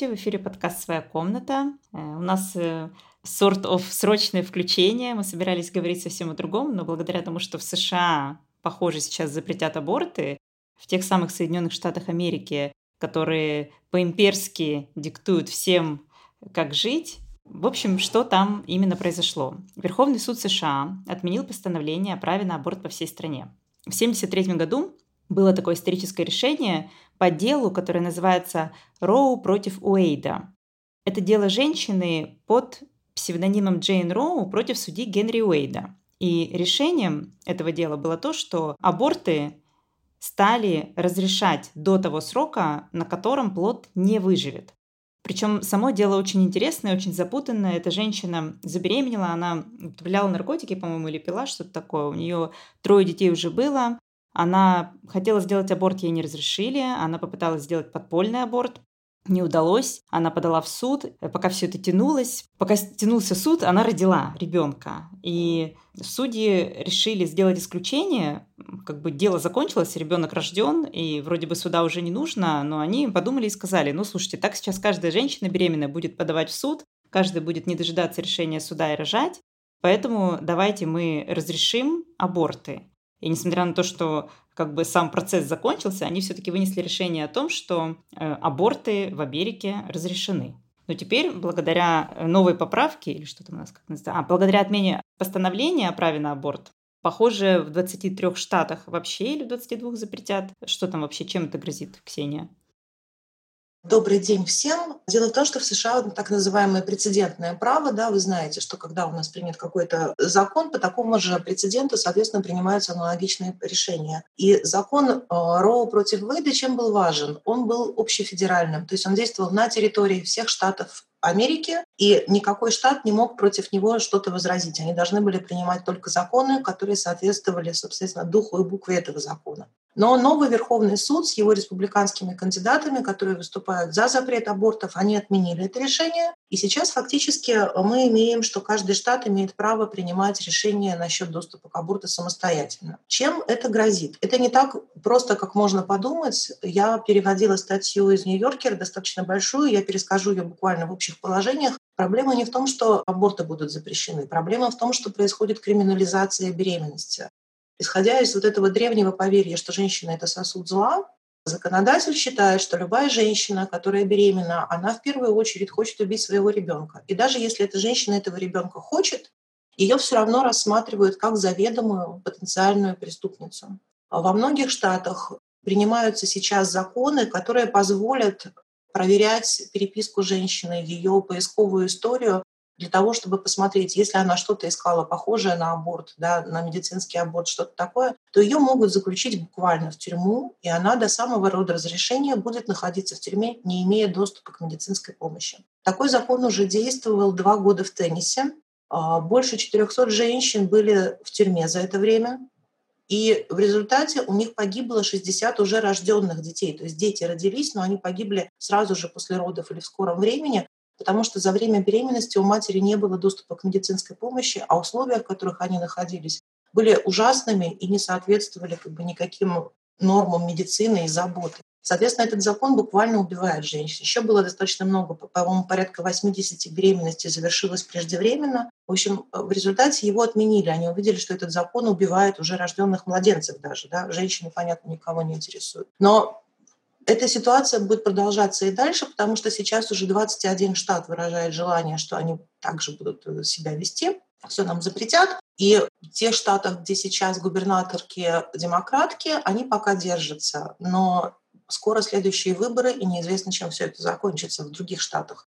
Здравствуйте, в эфире подкаст «Своя комната». Э, у нас э, сорт of срочное включение. Мы собирались говорить совсем о другом, но благодаря тому, что в США, похоже, сейчас запретят аборты, в тех самых Соединенных Штатах Америки, которые по-имперски диктуют всем, как жить, в общем, что там именно произошло? Верховный суд США отменил постановление о праве на аборт по всей стране. В 1973 году было такое историческое решение по делу, которое называется «Роу против Уэйда». Это дело женщины под псевдонимом Джейн Роу против судьи Генри Уэйда. И решением этого дела было то, что аборты стали разрешать до того срока, на котором плод не выживет. Причем само дело очень интересное, очень запутанное. Эта женщина забеременела, она употребляла наркотики, по-моему, или пила что-то такое. У нее трое детей уже было. Она хотела сделать аборт, ей не разрешили. Она попыталась сделать подпольный аборт. Не удалось. Она подала в суд. Пока все это тянулось, пока тянулся суд, она родила ребенка. И судьи решили сделать исключение. Как бы дело закончилось, ребенок рожден, и вроде бы суда уже не нужно, но они подумали и сказали, ну, слушайте, так сейчас каждая женщина беременная будет подавать в суд, каждый будет не дожидаться решения суда и рожать, поэтому давайте мы разрешим аборты. И несмотря на то, что как бы сам процесс закончился, они все-таки вынесли решение о том, что э, аборты в Америке разрешены. Но теперь, благодаря новой поправке, или что там у нас как называется, а, благодаря отмене постановления о праве на аборт, похоже, в 23 штатах вообще или в 22 запретят. Что там вообще, чем это грозит, Ксения? Добрый день всем. Дело в том, что в США так называемое прецедентное право, да, вы знаете, что когда у нас принят какой-то закон, по такому же прецеденту, соответственно, принимаются аналогичные решения. И закон э, Роу против Вейда чем был важен? Он был общефедеральным, то есть он действовал на территории всех штатов Америки, и никакой штат не мог против него что-то возразить. Они должны были принимать только законы, которые соответствовали, собственно, духу и букве этого закона. Но новый Верховный суд с его республиканскими кандидатами, которые выступают за запрет абортов, они отменили это решение. И сейчас фактически мы имеем, что каждый штат имеет право принимать решение насчет доступа к аборту самостоятельно. Чем это грозит? Это не так просто, как можно подумать. Я переводила статью из Нью-Йоркера, достаточно большую, я перескажу ее буквально в общих положениях. Проблема не в том, что аборты будут запрещены. Проблема в том, что происходит криминализация беременности. Исходя из вот этого древнего поверья, что женщина — это сосуд зла, законодатель считает, что любая женщина, которая беременна, она в первую очередь хочет убить своего ребенка. И даже если эта женщина этого ребенка хочет, ее все равно рассматривают как заведомую потенциальную преступницу. Во многих штатах принимаются сейчас законы, которые позволят проверять переписку женщины, ее поисковую историю для того, чтобы посмотреть, если она что-то искала похожее на аборт, да, на медицинский аборт, что-то такое, то ее могут заключить буквально в тюрьму, и она до самого рода разрешения будет находиться в тюрьме, не имея доступа к медицинской помощи. Такой закон уже действовал два года в Теннисе. А, больше 400 женщин были в тюрьме за это время. И в результате у них погибло 60 уже рожденных детей. То есть дети родились, но они погибли сразу же после родов или в скором времени, потому что за время беременности у матери не было доступа к медицинской помощи, а условия, в которых они находились, были ужасными и не соответствовали как бы никаким нормам медицины и заботы. Соответственно, этот закон буквально убивает женщин. Еще было достаточно много, по-моему, порядка 80 беременностей завершилось преждевременно. В общем, в результате его отменили. Они увидели, что этот закон убивает уже рожденных младенцев даже. Да? Женщины, понятно, никого не интересуют. Но эта ситуация будет продолжаться и дальше, потому что сейчас уже 21 штат выражает желание, что они также будут э, себя вести, все нам запретят. И в тех штатах, где сейчас губернаторки демократки, они пока держатся. Но скоро следующие выборы, и неизвестно, чем все это закончится в других штатах.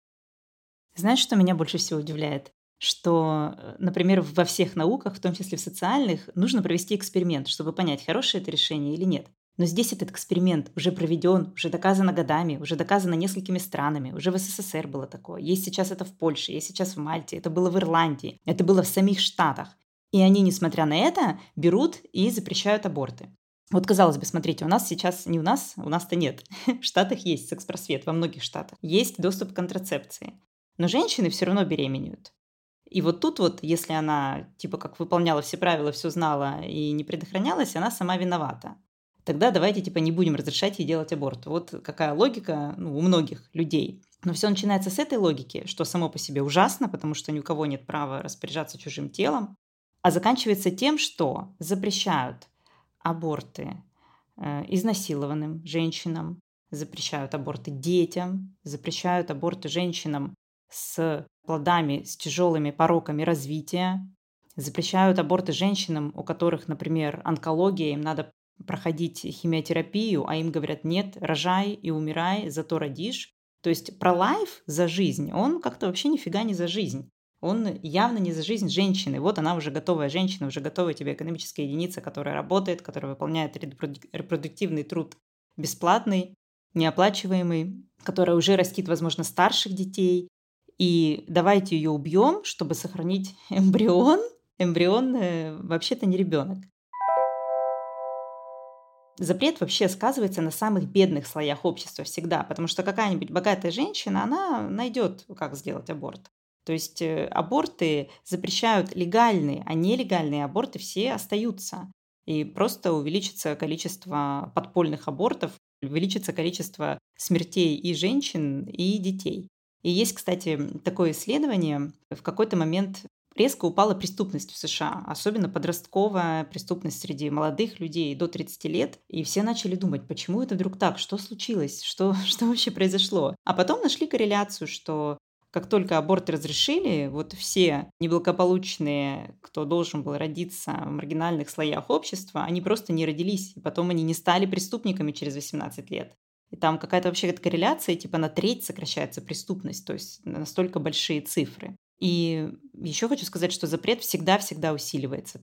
Знаешь, что меня больше всего удивляет? Что, э, например, во всех науках, в том числе в социальных, нужно провести эксперимент, чтобы понять, хорошее это решение или нет. Но здесь этот эксперимент уже проведен, уже доказано годами, уже доказано несколькими странами, уже в СССР было такое. Есть сейчас это в Польше, есть сейчас в Мальте, это было в Ирландии, это было в самих Штатах. И они, несмотря на это, берут и запрещают аборты. Вот, казалось бы, смотрите, у нас сейчас, не у нас, у нас-то нет. В Штатах есть секс-просвет, во многих штатах. Есть доступ к контрацепции. Но женщины все равно беременеют. И вот тут вот, если она, типа, как выполняла все правила, все знала и не предохранялась, она сама виновата. Тогда давайте типа не будем разрешать ей делать аборт. Вот какая логика ну, у многих людей. Но все начинается с этой логики, что само по себе ужасно, потому что ни у кого нет права распоряжаться чужим телом, а заканчивается тем, что запрещают аборты э, изнасилованным женщинам, запрещают аборты детям, запрещают аборты женщинам с плодами, с тяжелыми пороками развития, запрещают аборты женщинам, у которых, например, онкология, им надо проходить химиотерапию, а им говорят, нет, рожай и умирай, зато родишь. То есть про лайф за жизнь, он как-то вообще нифига не за жизнь. Он явно не за жизнь женщины. Вот она уже готовая женщина, уже готовая тебе экономическая единица, которая работает, которая выполняет репродуктивный труд бесплатный, неоплачиваемый, которая уже растит, возможно, старших детей. И давайте ее убьем, чтобы сохранить эмбрион. Эмбрион э, вообще-то не ребенок. Запрет вообще сказывается на самых бедных слоях общества всегда, потому что какая-нибудь богатая женщина, она найдет, как сделать аборт. То есть э, аборты запрещают легальные, а нелегальные аборты все остаются. И просто увеличится количество подпольных абортов, увеличится количество смертей и женщин, и детей. И есть, кстати, такое исследование. В какой-то момент резко упала преступность в США, особенно подростковая преступность среди молодых людей до 30 лет. И все начали думать, почему это вдруг так, что случилось, что, что вообще произошло. А потом нашли корреляцию, что как только аборт разрешили, вот все неблагополучные, кто должен был родиться в маргинальных слоях общества, они просто не родились, и потом они не стали преступниками через 18 лет. И там какая-то вообще корреляция, типа на треть сокращается преступность, то есть настолько большие цифры. И еще хочу сказать, что запрет всегда-всегда усиливается.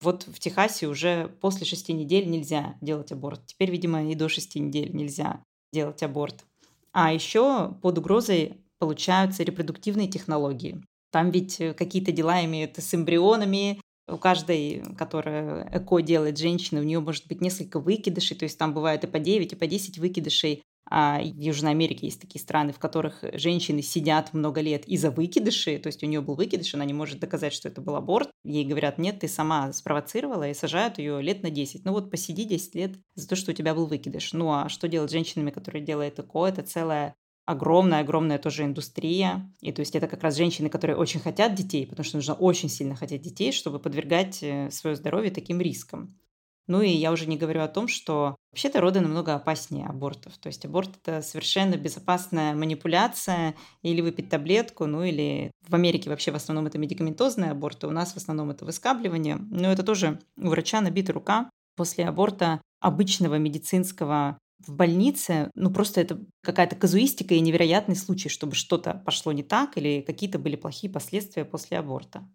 Вот в Техасе уже после шести недель нельзя делать аборт. Теперь, видимо, и до шести недель нельзя делать аборт. А еще под угрозой получаются репродуктивные технологии. Там ведь э, какие-то дела имеют с эмбрионами. У каждой, которая ЭКО делает женщина, у нее может быть несколько выкидышей, то есть там бывает и по 9, и по 10 выкидышей. А в Южной Америке есть такие страны, в которых женщины сидят много лет из-за выкидышей, то есть у нее был выкидыш, она не может доказать, что это был аборт. Ей говорят, нет, ты сама спровоцировала, и сажают ее лет на 10. Ну вот посиди 10 лет за то, что у тебя был выкидыш. Ну а что делать с женщинами, которые делают ЭКО? Это целая огромная-огромная тоже индустрия. И то есть это как раз женщины, которые очень хотят детей, потому что нужно очень сильно хотеть детей, чтобы подвергать э, свое здоровье таким рискам. Ну и я уже не говорю о том, что вообще-то роды намного опаснее абортов. То есть аборт – это совершенно безопасная манипуляция, или выпить таблетку, ну или в Америке вообще в основном это медикаментозные аборты, у нас в основном это выскабливание. Но это тоже у врача набита рука после аборта обычного медицинского в больнице, ну просто это какая-то казуистика и невероятный случай, чтобы что-то пошло не так или какие-то были плохие последствия после аборта.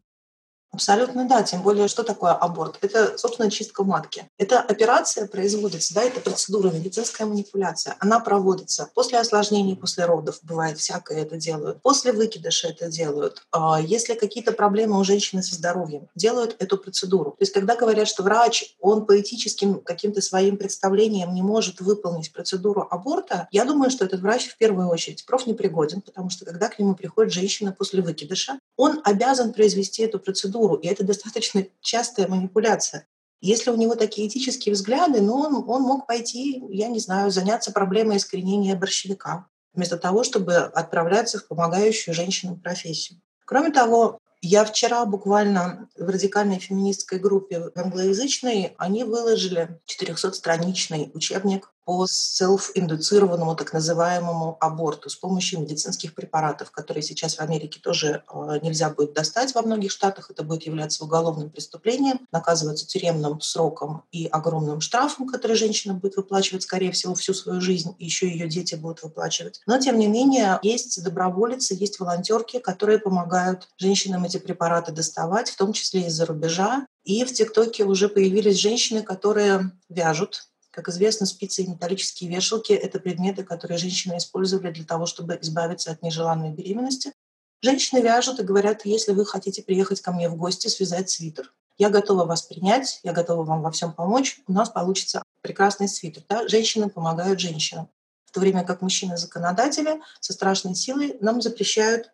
Абсолютно да, тем более, что такое аборт? Это, собственно, чистка матки. Эта операция производится, да, это процедура, медицинская манипуляция. Она проводится после осложнений, после родов, бывает всякое это делают, после выкидыша это делают. А если какие-то проблемы у женщины со здоровьем, делают эту процедуру. То есть, когда говорят, что врач, он по этическим каким-то своим представлениям не может выполнить процедуру аборта, я думаю, что этот врач в первую очередь профнепригоден, потому что когда к нему приходит женщина после выкидыша, он обязан произвести эту процедуру процедуру, и это достаточно частая манипуляция. Если у него такие этические взгляды, ну, он, он мог пойти, я не знаю, заняться проблемой искоренения борщевика, вместо того, чтобы отправляться в помогающую женщинам профессию. Кроме того, я вчера буквально в радикальной феминистской группе англоязычной, они выложили 400-страничный учебник по селф-индуцированному так называемому аборту с помощью медицинских препаратов, которые сейчас в Америке тоже э, нельзя будет достать во многих штатах. Это будет являться уголовным преступлением, наказываться тюремным сроком и огромным штрафом, который женщина будет выплачивать, скорее всего, всю свою жизнь, и еще ее дети будут выплачивать. Но, тем не менее, есть доброволицы, есть волонтерки, которые помогают женщинам эти препараты доставать, в том числе из-за рубежа. И в ТикТоке уже появились женщины, которые вяжут как известно, спицы и металлические вешалки – это предметы, которые женщины использовали для того, чтобы избавиться от нежеланной беременности. Женщины вяжут и говорят, если вы хотите приехать ко мне в гости, связать свитер. Я готова вас принять, я готова вам во всем помочь, у нас получится прекрасный свитер. Да? Женщины помогают женщинам. В то время как мужчины-законодатели со страшной силой нам запрещают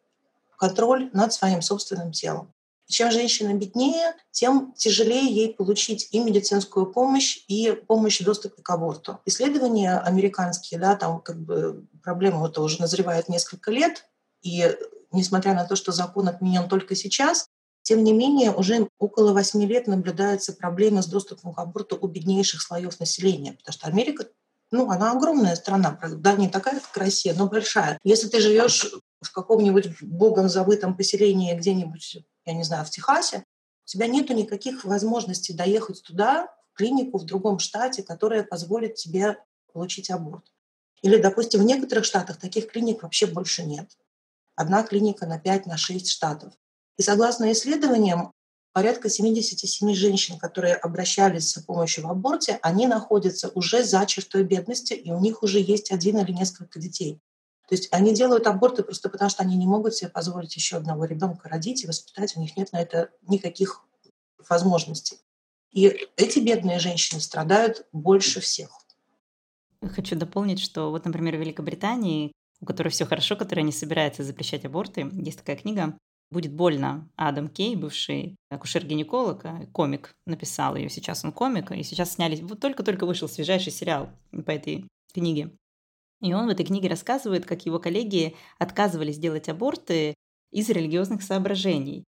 контроль над своим собственным телом. Чем женщина беднее, тем тяжелее ей получить и медицинскую помощь, и помощь в доступе к аборту. Исследования американские, да, там как бы проблема это уже назревает несколько лет, и несмотря на то, что закон отменен только сейчас, тем не менее, уже около восьми лет наблюдаются проблемы с доступом к аборту у беднейших слоев населения, потому что Америка ну, она огромная страна, да, не такая, как Россия, но большая. Если ты живешь в каком-нибудь богом забытом поселении где-нибудь, я не знаю, в Техасе, у тебя нету никаких возможностей доехать туда, в клинику в другом штате, которая позволит тебе получить аборт. Или, допустим, в некоторых штатах таких клиник вообще больше нет. Одна клиника на 5, на 6 штатов. И согласно исследованиям, порядка 77 женщин, которые обращались за помощью в аборте, они находятся уже за чертой бедности, и у них уже есть один или несколько детей. То есть они делают аборты просто потому, что они не могут себе позволить еще одного ребенка родить и воспитать, у них нет на это никаких возможностей. И эти бедные женщины страдают больше всех. Хочу дополнить, что вот, например, в Великобритании, у которой все хорошо, которая не собирается запрещать аборты, есть такая книга «Будет больно». Адам Кей, бывший акушер-гинеколог, э, комик, написал ее. Сейчас он комик, и сейчас сняли... Вот только-только вышел свежайший сериал по этой книге. И он в этой книге рассказывает, как его коллеги отказывались делать аборты из религиозных соображений.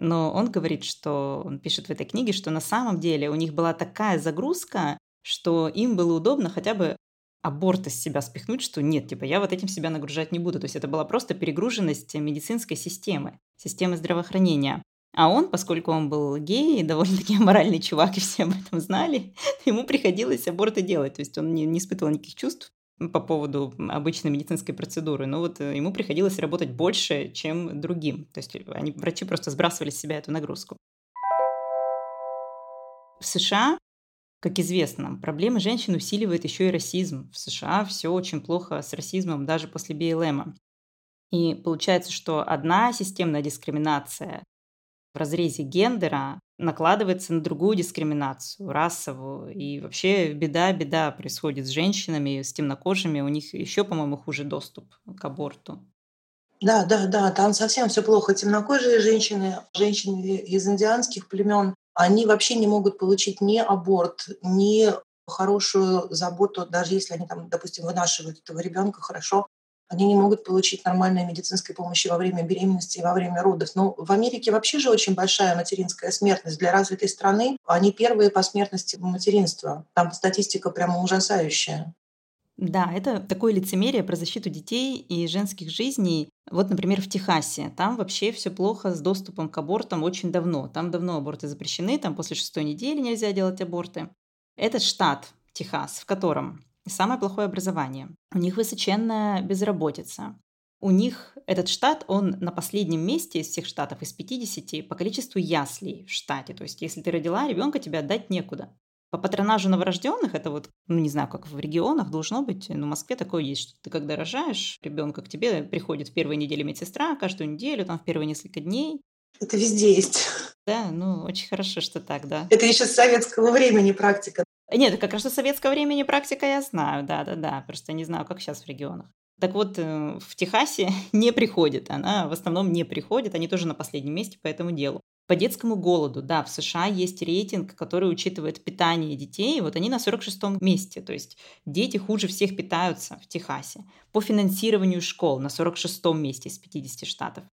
Но он говорит, что он пишет в этой книге, что на самом деле у них была такая загрузка, что им было удобно хотя бы аборт из себя спихнуть, что нет, типа я вот этим себя нагружать не буду. То есть это была просто перегруженность медицинской системы, системы здравоохранения. А он, поскольку он был гей довольно-таки моральный чувак, и все об этом знали, ему приходилось аборты делать. То есть он не, не испытывал никаких чувств по поводу обычной медицинской процедуры, но вот э, ему приходилось работать больше, чем другим. То есть они, врачи просто сбрасывали с себя эту нагрузку. В США, как известно, проблемы женщин усиливает еще и расизм. В США все очень плохо с расизмом даже после БЛМа. И получается, что одна системная дискриминация в разрезе гендера накладывается на другую дискриминацию, расовую. И вообще беда-беда происходит с женщинами, с темнокожими. У них еще, по-моему, хуже доступ к аборту. Да, да, да, там совсем все плохо. Темнокожие женщины, женщины из индианских племен, они вообще не могут получить ни аборт, ни хорошую заботу, даже если они там, допустим, вынашивают этого ребенка хорошо, они не могут получить нормальной медицинской помощи во время беременности и во время родов. Но в Америке вообще же очень большая материнская смертность. Для развитой страны они первые по смертности материнства. Там статистика прямо ужасающая. Да, это такое лицемерие про защиту детей и женских жизней. Вот, например, в Техасе. Там вообще все плохо с доступом к абортам очень давно. Там давно аборты запрещены, там после шестой недели нельзя делать аборты. Этот штат, Техас, в котором самое плохое образование. У них высоченная безработица. У них этот штат, он на последнем месте из всех штатов, из 50, по количеству яслей в штате. То есть, если ты родила ребенка, тебе отдать некуда. По патронажу новорожденных, это вот, ну не знаю, как в регионах должно быть, но в Москве такое есть, что ты когда рожаешь ребенка, к тебе приходит в первой неделе медсестра, каждую неделю, там в первые несколько дней. Это везде есть. Да, ну очень хорошо, что так, да. Это еще с советского времени практика. Нет, как раз что советского времени практика я знаю, да-да-да, просто не знаю, как сейчас в регионах. Так вот, э, в Техасе не приходит, она в основном не приходит, они тоже на последнем месте по этому делу. По детскому голоду, да, в США есть рейтинг, который учитывает питание детей, вот они на 46-м месте, то есть дети хуже всех питаются в Техасе. По финансированию школ на 46-м месте из 50 штатов.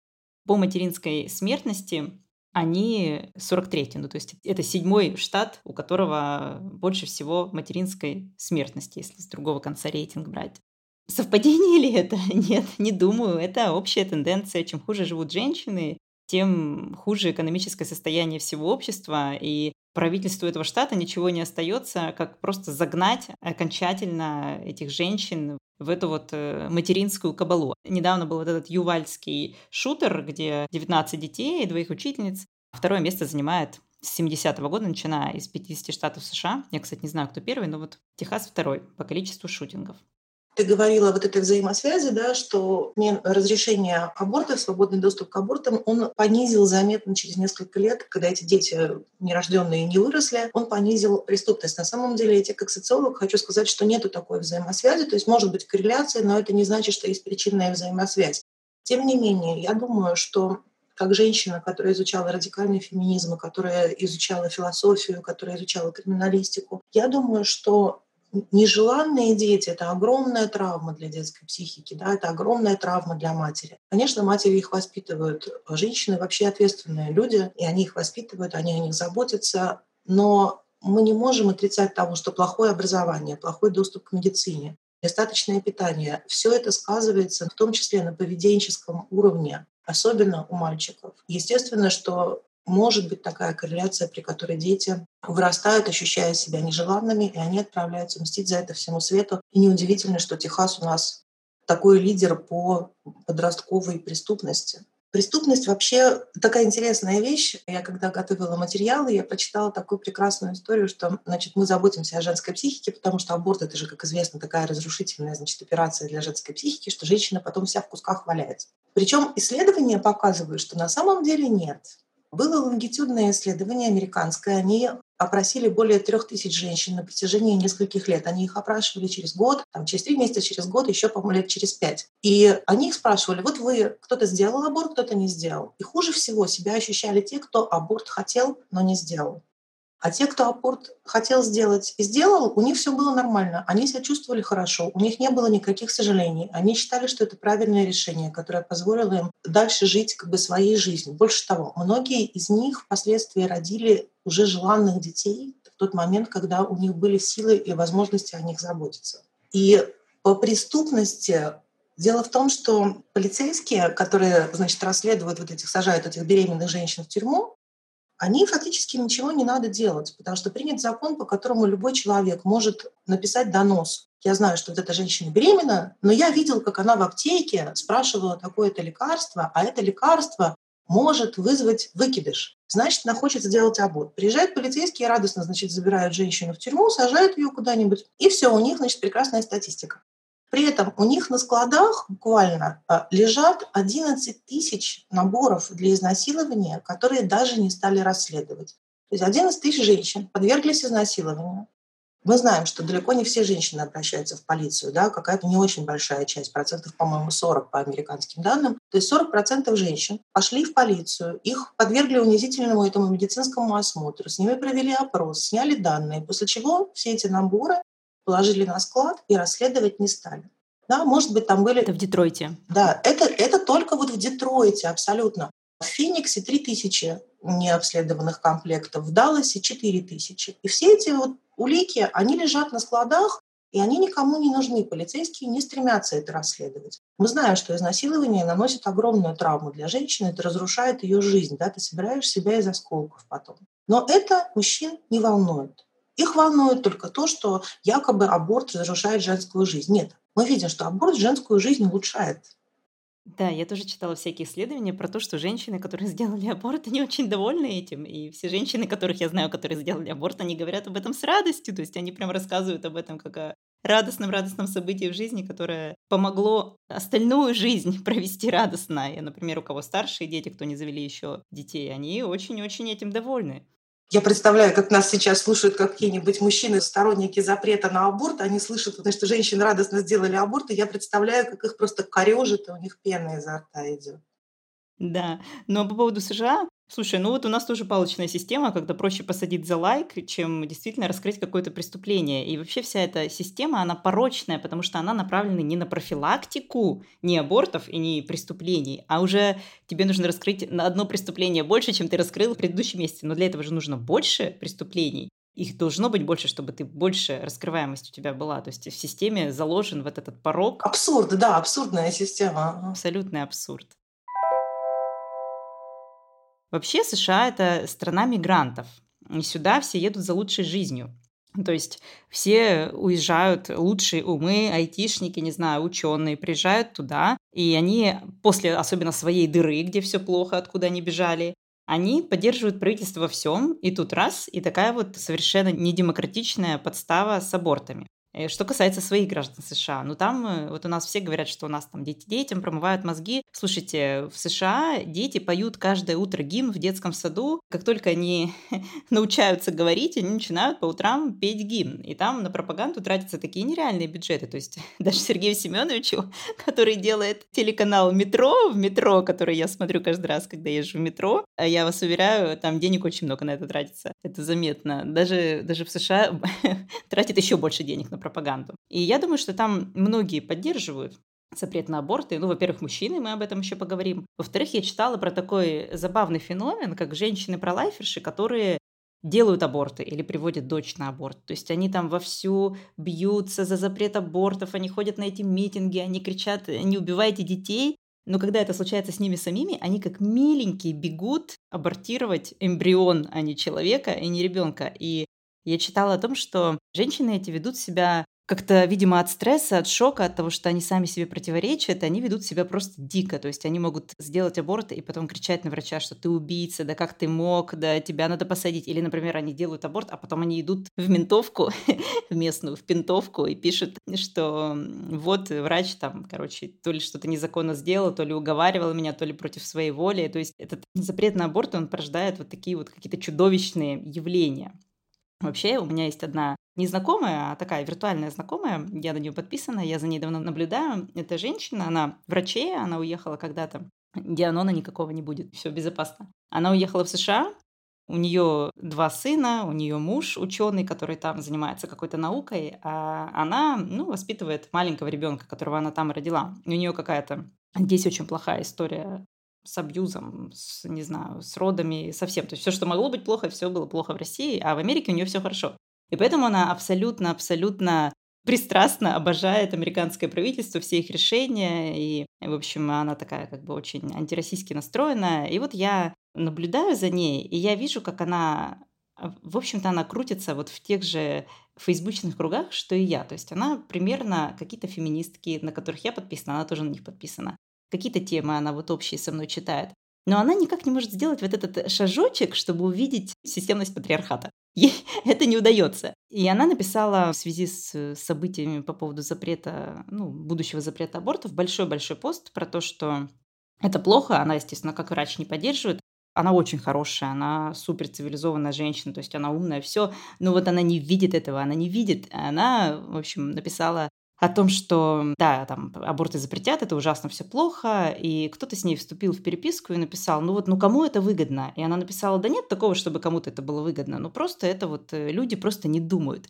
По материнской смертности они 43 ну то есть это седьмой штат, у которого больше всего материнской смертности, если с другого конца рейтинг брать. Совпадение ли это? Нет, не думаю. Это общая тенденция. Чем хуже живут женщины, тем хуже экономическое состояние всего общества, и правительству этого штата ничего не остается, как просто загнать окончательно этих женщин в эту вот э, материнскую кабалу. Недавно был вот этот ювальский шутер, где 19 детей и двоих учительниц. Второе место занимает с 70-го года, начиная из 50 штатов США. Я, кстати, не знаю, кто первый, но вот Техас второй по количеству шутингов. Ты говорила вот этой взаимосвязи, да, что разрешение абортов, свободный доступ к абортам, он понизил заметно через несколько лет, когда эти дети нерожденные не выросли, он понизил преступность. На самом деле, я тебе как социолог хочу сказать, что нету такой взаимосвязи, то есть может быть корреляция, но это не значит, что есть причинная взаимосвязь. Тем не менее, я думаю, что как женщина, которая изучала радикальный феминизм, которая изучала философию, которая изучала криминалистику, я думаю, что нежеланные дети — это огромная травма для детской психики, да, это огромная травма для матери. Конечно, матери их воспитывают. Женщины вообще ответственные люди, и они их воспитывают, они о них заботятся. Но мы не можем отрицать того, что плохое образование, плохой доступ к медицине, достаточное питание, все это сказывается в том числе на поведенческом уровне, особенно у мальчиков. Естественно, что может быть такая корреляция, при которой дети вырастают, ощущая себя нежеланными, и они отправляются мстить за это всему свету. И неудивительно, что Техас у нас такой лидер по подростковой преступности. Преступность вообще такая интересная вещь. Я когда готовила материалы, я прочитала такую прекрасную историю, что значит, мы заботимся о женской психике, потому что аборт — это же, как известно, такая разрушительная значит, операция для женской психики, что женщина потом вся в кусках валяется. Причем исследования показывают, что на самом деле нет. Было лонгитюдное исследование американское. Они опросили более трех тысяч женщин на протяжении нескольких лет. Они их опрашивали через год, там, через три месяца, через год, еще, по-моему, лет через пять. И они их спрашивали, вот вы, кто-то сделал аборт, кто-то не сделал. И хуже всего себя ощущали те, кто аборт хотел, но не сделал. А те, кто аборт хотел сделать и сделал, у них все было нормально. Они себя чувствовали хорошо, у них не было никаких сожалений. Они считали, что это правильное решение, которое позволило им дальше жить как бы своей жизнью. Больше того, многие из них впоследствии родили уже желанных детей в тот момент, когда у них были силы и возможности о них заботиться. И по преступности Дело в том, что полицейские, которые, значит, расследуют вот этих, сажают этих беременных женщин в тюрьму, они фактически ничего не надо делать, потому что принят закон, по которому любой человек может написать донос. Я знаю, что вот эта женщина беременна, но я видел, как она в аптеке спрашивала такое-то лекарство, а это лекарство может вызвать выкидыш. Значит, она хочет сделать аборт. Приезжают полицейские, радостно, значит, забирают женщину в тюрьму, сажают ее куда-нибудь, и все, у них, значит, прекрасная статистика. При этом у них на складах буквально а, лежат 11 тысяч наборов для изнасилования, которые даже не стали расследовать. То есть 11 тысяч женщин подверглись изнасилованию. Мы знаем, что далеко не все женщины обращаются в полицию, да, какая-то не очень большая часть, процентов, по-моему, 40 по американским данным. То есть 40 процентов женщин пошли в полицию, их подвергли унизительному этому медицинскому осмотру, с ними провели опрос, сняли данные, после чего все эти наборы положили на склад и расследовать не стали. Да, может быть, там были... Это в Детройте. Да, это, это только вот в Детройте, абсолютно. В Фениксе 3000 необследованных комплектов, в Далласе 4000. И все эти вот улики, они лежат на складах, и они никому не нужны. Полицейские не стремятся это расследовать. Мы знаем, что изнасилование наносит огромную травму для женщины, это разрушает ее жизнь, да, ты собираешь себя из осколков потом. Но это мужчин не волнует. Их волнует только то, что якобы аборт разрушает женскую жизнь. Нет, мы видим, что аборт женскую жизнь улучшает. Да, я тоже читала всякие исследования про то, что женщины, которые сделали аборт, они очень довольны этим. И все женщины, которых я знаю, которые сделали аборт, они говорят об этом с радостью. То есть они прям рассказывают об этом как о радостном-радостном событии в жизни, которое помогло остальную жизнь провести радостно. И, например, у кого старшие дети, кто не завели еще детей, они очень-очень этим довольны. Я представляю, как нас сейчас слушают какие-нибудь мужчины, сторонники запрета на аборт, они слышат, что женщины радостно сделали аборт, и я представляю, как их просто корежит, и у них пена изо рта идет. Да, но по поводу США, Слушай, ну вот у нас тоже палочная система, когда проще посадить за лайк, чем действительно раскрыть какое-то преступление. И вообще вся эта система, она порочная, потому что она направлена не на профилактику, не абортов и не преступлений, а уже тебе нужно раскрыть на одно преступление больше, чем ты раскрыл в предыдущем месяце. Но для этого же нужно больше преступлений. Их должно быть больше, чтобы ты больше раскрываемость у тебя была. То есть в системе заложен вот этот порог. Абсурд, да, абсурдная система. Абсолютный абсурд. Вообще США – это страна мигрантов. И сюда все едут за лучшей жизнью. То есть все уезжают, лучшие умы, айтишники, не знаю, ученые, приезжают туда, и они после особенно своей дыры, где все плохо, откуда они бежали, они поддерживают правительство во всем, и тут раз, и такая вот совершенно недемократичная подстава с абортами. Э, что касается своих граждан США, ну там э, вот у нас все говорят, что у нас там дети детям промывают мозги. Слушайте, в США дети поют каждое утро гимн в детском саду. Как только они научаются говорить, они начинают по утрам петь гимн. И там на пропаганду тратятся такие нереальные бюджеты. То есть даже Сергею Семеновичу, который делает телеканал «Метро», в «Метро», который я смотрю каждый раз, когда езжу в метро, а я вас уверяю, там денег очень много на это тратится. Это заметно. Даже, даже в США тратит еще больше денег на пропаганду. И я думаю, что там многие поддерживают запрет на аборты. Ну, во-первых, мужчины, мы об этом еще поговорим. Во-вторых, я читала про такой забавный феномен, как женщины-пролайферши, которые делают аборты или приводят дочь на аборт. То есть они там вовсю бьются за запрет абортов, они ходят на эти митинги, они кричат «не убивайте детей», но когда это случается с ними самими, они как миленькие бегут абортировать эмбрион, а не человека и не ребенка. И я читала о том, что женщины эти ведут себя как-то, видимо, от стресса, от шока, от того, что они сами себе противоречат, они ведут себя просто дико. То есть они могут сделать аборт и потом кричать на врача, что ты убийца, да как ты мог, да тебя надо посадить. Или, например, они делают аборт, а потом они идут в ментовку, в местную, в пентовку и пишут, что вот врач там, короче, то ли что-то незаконно сделал, то ли уговаривал меня, то ли против своей воли. То есть этот запрет на аборт, он порождает вот такие вот какие-то чудовищные явления. Вообще, у меня есть одна незнакомая, а такая виртуальная знакомая, я на нее подписана, я за ней давно наблюдаю. Это женщина, она врачей, она уехала когда-то. Дианона никакого не будет, все безопасно. Она уехала в США, у нее два сына, у нее муж ученый, который там занимается какой-то наукой, а она, ну, воспитывает маленького ребенка, которого она там родила. У нее какая-то здесь очень плохая история с абьюзом, с, не знаю, с родами, совсем. То есть все, что могло быть плохо, все было плохо в России, а в Америке у нее все хорошо. И поэтому она абсолютно-абсолютно пристрастно обожает американское правительство, все их решения, и, в общем, она такая как бы очень антироссийски настроенная. И вот я наблюдаю за ней, и я вижу, как она, в общем-то, она крутится вот в тех же фейсбучных кругах, что и я. То есть она примерно какие-то феминистки, на которых я подписана, она тоже на них подписана. Какие-то темы она вот общие со мной читает. Но она никак не может сделать вот этот шажочек, чтобы увидеть системность патриархата. Ей это не удается. И она написала в связи с событиями по поводу запрета, ну, будущего запрета абортов, большой-большой пост про то, что это плохо. Она, естественно, как врач не поддерживает. Она очень хорошая, она супер цивилизованная женщина, то есть она умная, все. Но вот она не видит этого, она не видит. Она, в общем, написала о том, что, да, там, аборты запретят, это ужасно все плохо, и кто-то с ней вступил в переписку и написал, ну вот, ну кому это выгодно? И она написала, да нет такого, чтобы кому-то это было выгодно, ну просто это вот э, люди просто не думают.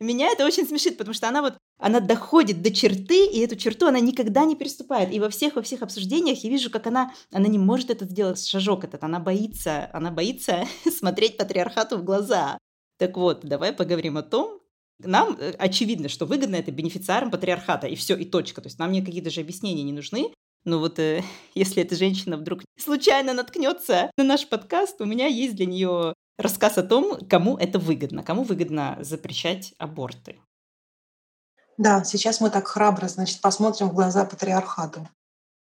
Меня это очень смешит, потому что она вот, она доходит до черты, и эту черту она никогда не переступает. И во всех, во всех обсуждениях я вижу, как она, она не может это сделать, шажок этот, она боится, она боится смотреть патриархату в глаза. Так вот, давай поговорим о том, нам э, очевидно, что выгодно это бенефициарам патриархата, и все, и точка. То есть нам никакие даже объяснения не нужны. Но вот э, если эта женщина вдруг случайно наткнется на наш подкаст, у меня есть для нее рассказ о том, кому это выгодно, кому выгодно запрещать аборты. Да, сейчас мы так храбро, значит, посмотрим в глаза патриархату.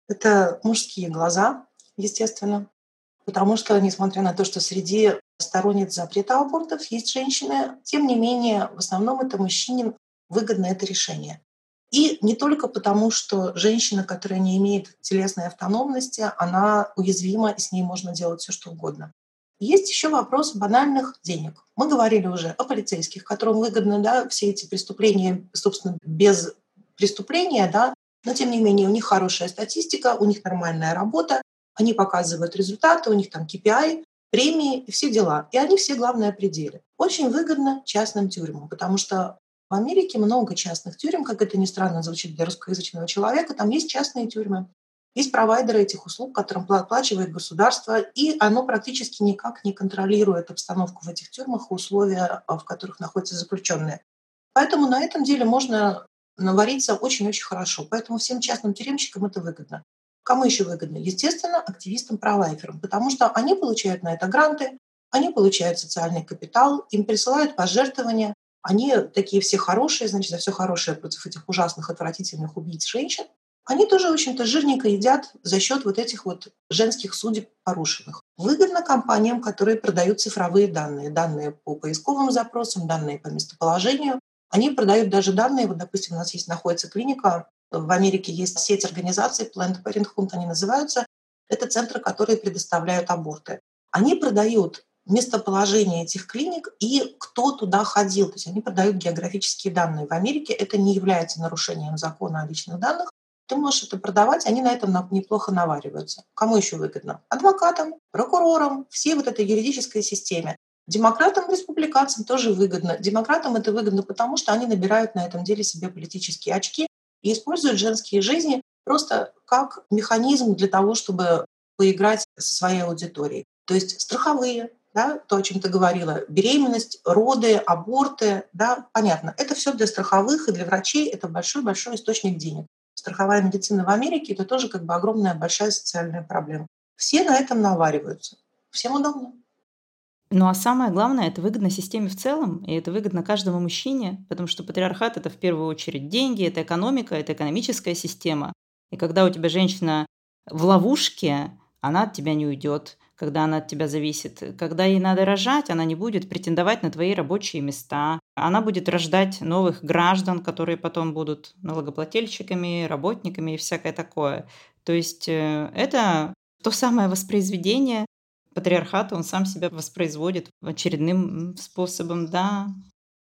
Это мужские глаза, естественно, потому что, несмотря на то, что среди сторонниц запрета абортов есть женщины, тем не менее, в основном это мужчине выгодно это решение. И не только потому, что женщина, которая не имеет телесной автономности, она уязвима, и с ней можно делать все, что угодно. Есть еще вопрос банальных денег. Мы говорили уже о полицейских, которым выгодно да, все эти преступления, собственно, без преступления, да, но тем не менее у них хорошая статистика, у них нормальная работа, они показывают результаты, у них там KPI, премии и все дела. И они все, главное, пределы. Очень выгодно частным тюрьмам, потому что в Америке много частных тюрем, как это ни странно звучит для русскоязычного человека, там есть частные тюрьмы. Есть провайдеры этих услуг, которым оплачивает государство, и оно практически никак не контролирует обстановку в этих тюрьмах и условия, в которых находятся заключенные. Поэтому на этом деле можно навариться очень-очень хорошо. Поэтому всем частным тюремщикам это выгодно. Кому еще выгодно? Естественно, активистам пролайферам, потому что они получают на это гранты, они получают социальный капитал, им присылают пожертвования, они такие все хорошие, значит, за все хорошее против этих ужасных, отвратительных убийц женщин. Они тоже, в общем-то, жирненько едят за счет вот этих вот женских судеб порушенных. Выгодно компаниям, которые продают цифровые данные. Данные по поисковым запросам, данные по местоположению. Они продают даже данные, вот, допустим, у нас есть, находится клиника, в Америке есть сеть организаций, Planned Parenthood они называются, это центры, которые предоставляют аборты. Они продают местоположение этих клиник и кто туда ходил. То есть они продают географические данные. В Америке это не является нарушением закона о личных данных. Ты можешь это продавать, они на этом неплохо навариваются. Кому еще выгодно? Адвокатам, прокурорам, всей вот этой юридической системе. Демократам, республиканцам тоже выгодно. Демократам это выгодно потому, что они набирают на этом деле себе политические очки и используют женские жизни просто как механизм для того, чтобы поиграть со своей аудиторией. То есть страховые, да, то, о чем ты говорила, беременность, роды, аборты, да, понятно. Это все для страховых и для врачей, это большой-большой источник денег. Страховая медицина в Америке – это тоже как бы огромная большая социальная проблема. Все на этом навариваются. Всем удобно. Ну а самое главное, это выгодно системе в целом, и это выгодно каждому мужчине, потому что патриархат – это в первую очередь деньги, это экономика, это экономическая система. И когда у тебя женщина в ловушке, она от тебя не уйдет когда она от тебя зависит. Когда ей надо рожать, она не будет претендовать на твои рабочие места. Она будет рождать новых граждан, которые потом будут налогоплательщиками, работниками и всякое такое. То есть э, это то самое воспроизведение патриархата, он сам себя воспроизводит очередным способом, да.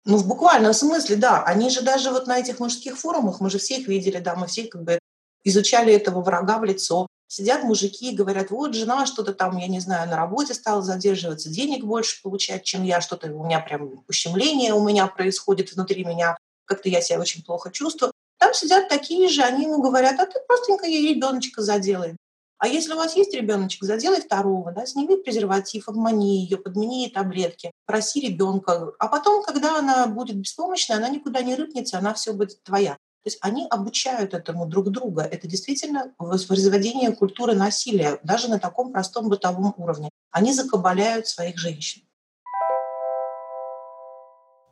Ну, в буквальном смысле, да. Они же даже вот на этих мужских форумах, мы же все их видели, да, мы все как бы изучали этого врага в лицо сидят мужики и говорят, вот жена что-то там, я не знаю, на работе стала задерживаться, денег больше получать, чем я, что-то у меня прям ущемление у меня происходит внутри меня, как-то я себя очень плохо чувствую. Там сидят такие же, они ему говорят, а ты простенько ей ребеночка заделай. А если у вас есть ребеночек, заделай второго, да, сними презерватив, обмани ее, подмени ей таблетки, проси ребенка. А потом, когда она будет беспомощная, она никуда не рыпнется, она все будет твоя. То есть они обучают этому друг друга. Это действительно воспроизведение культуры насилия, даже на таком простом бытовом уровне. Они закабаляют своих женщин.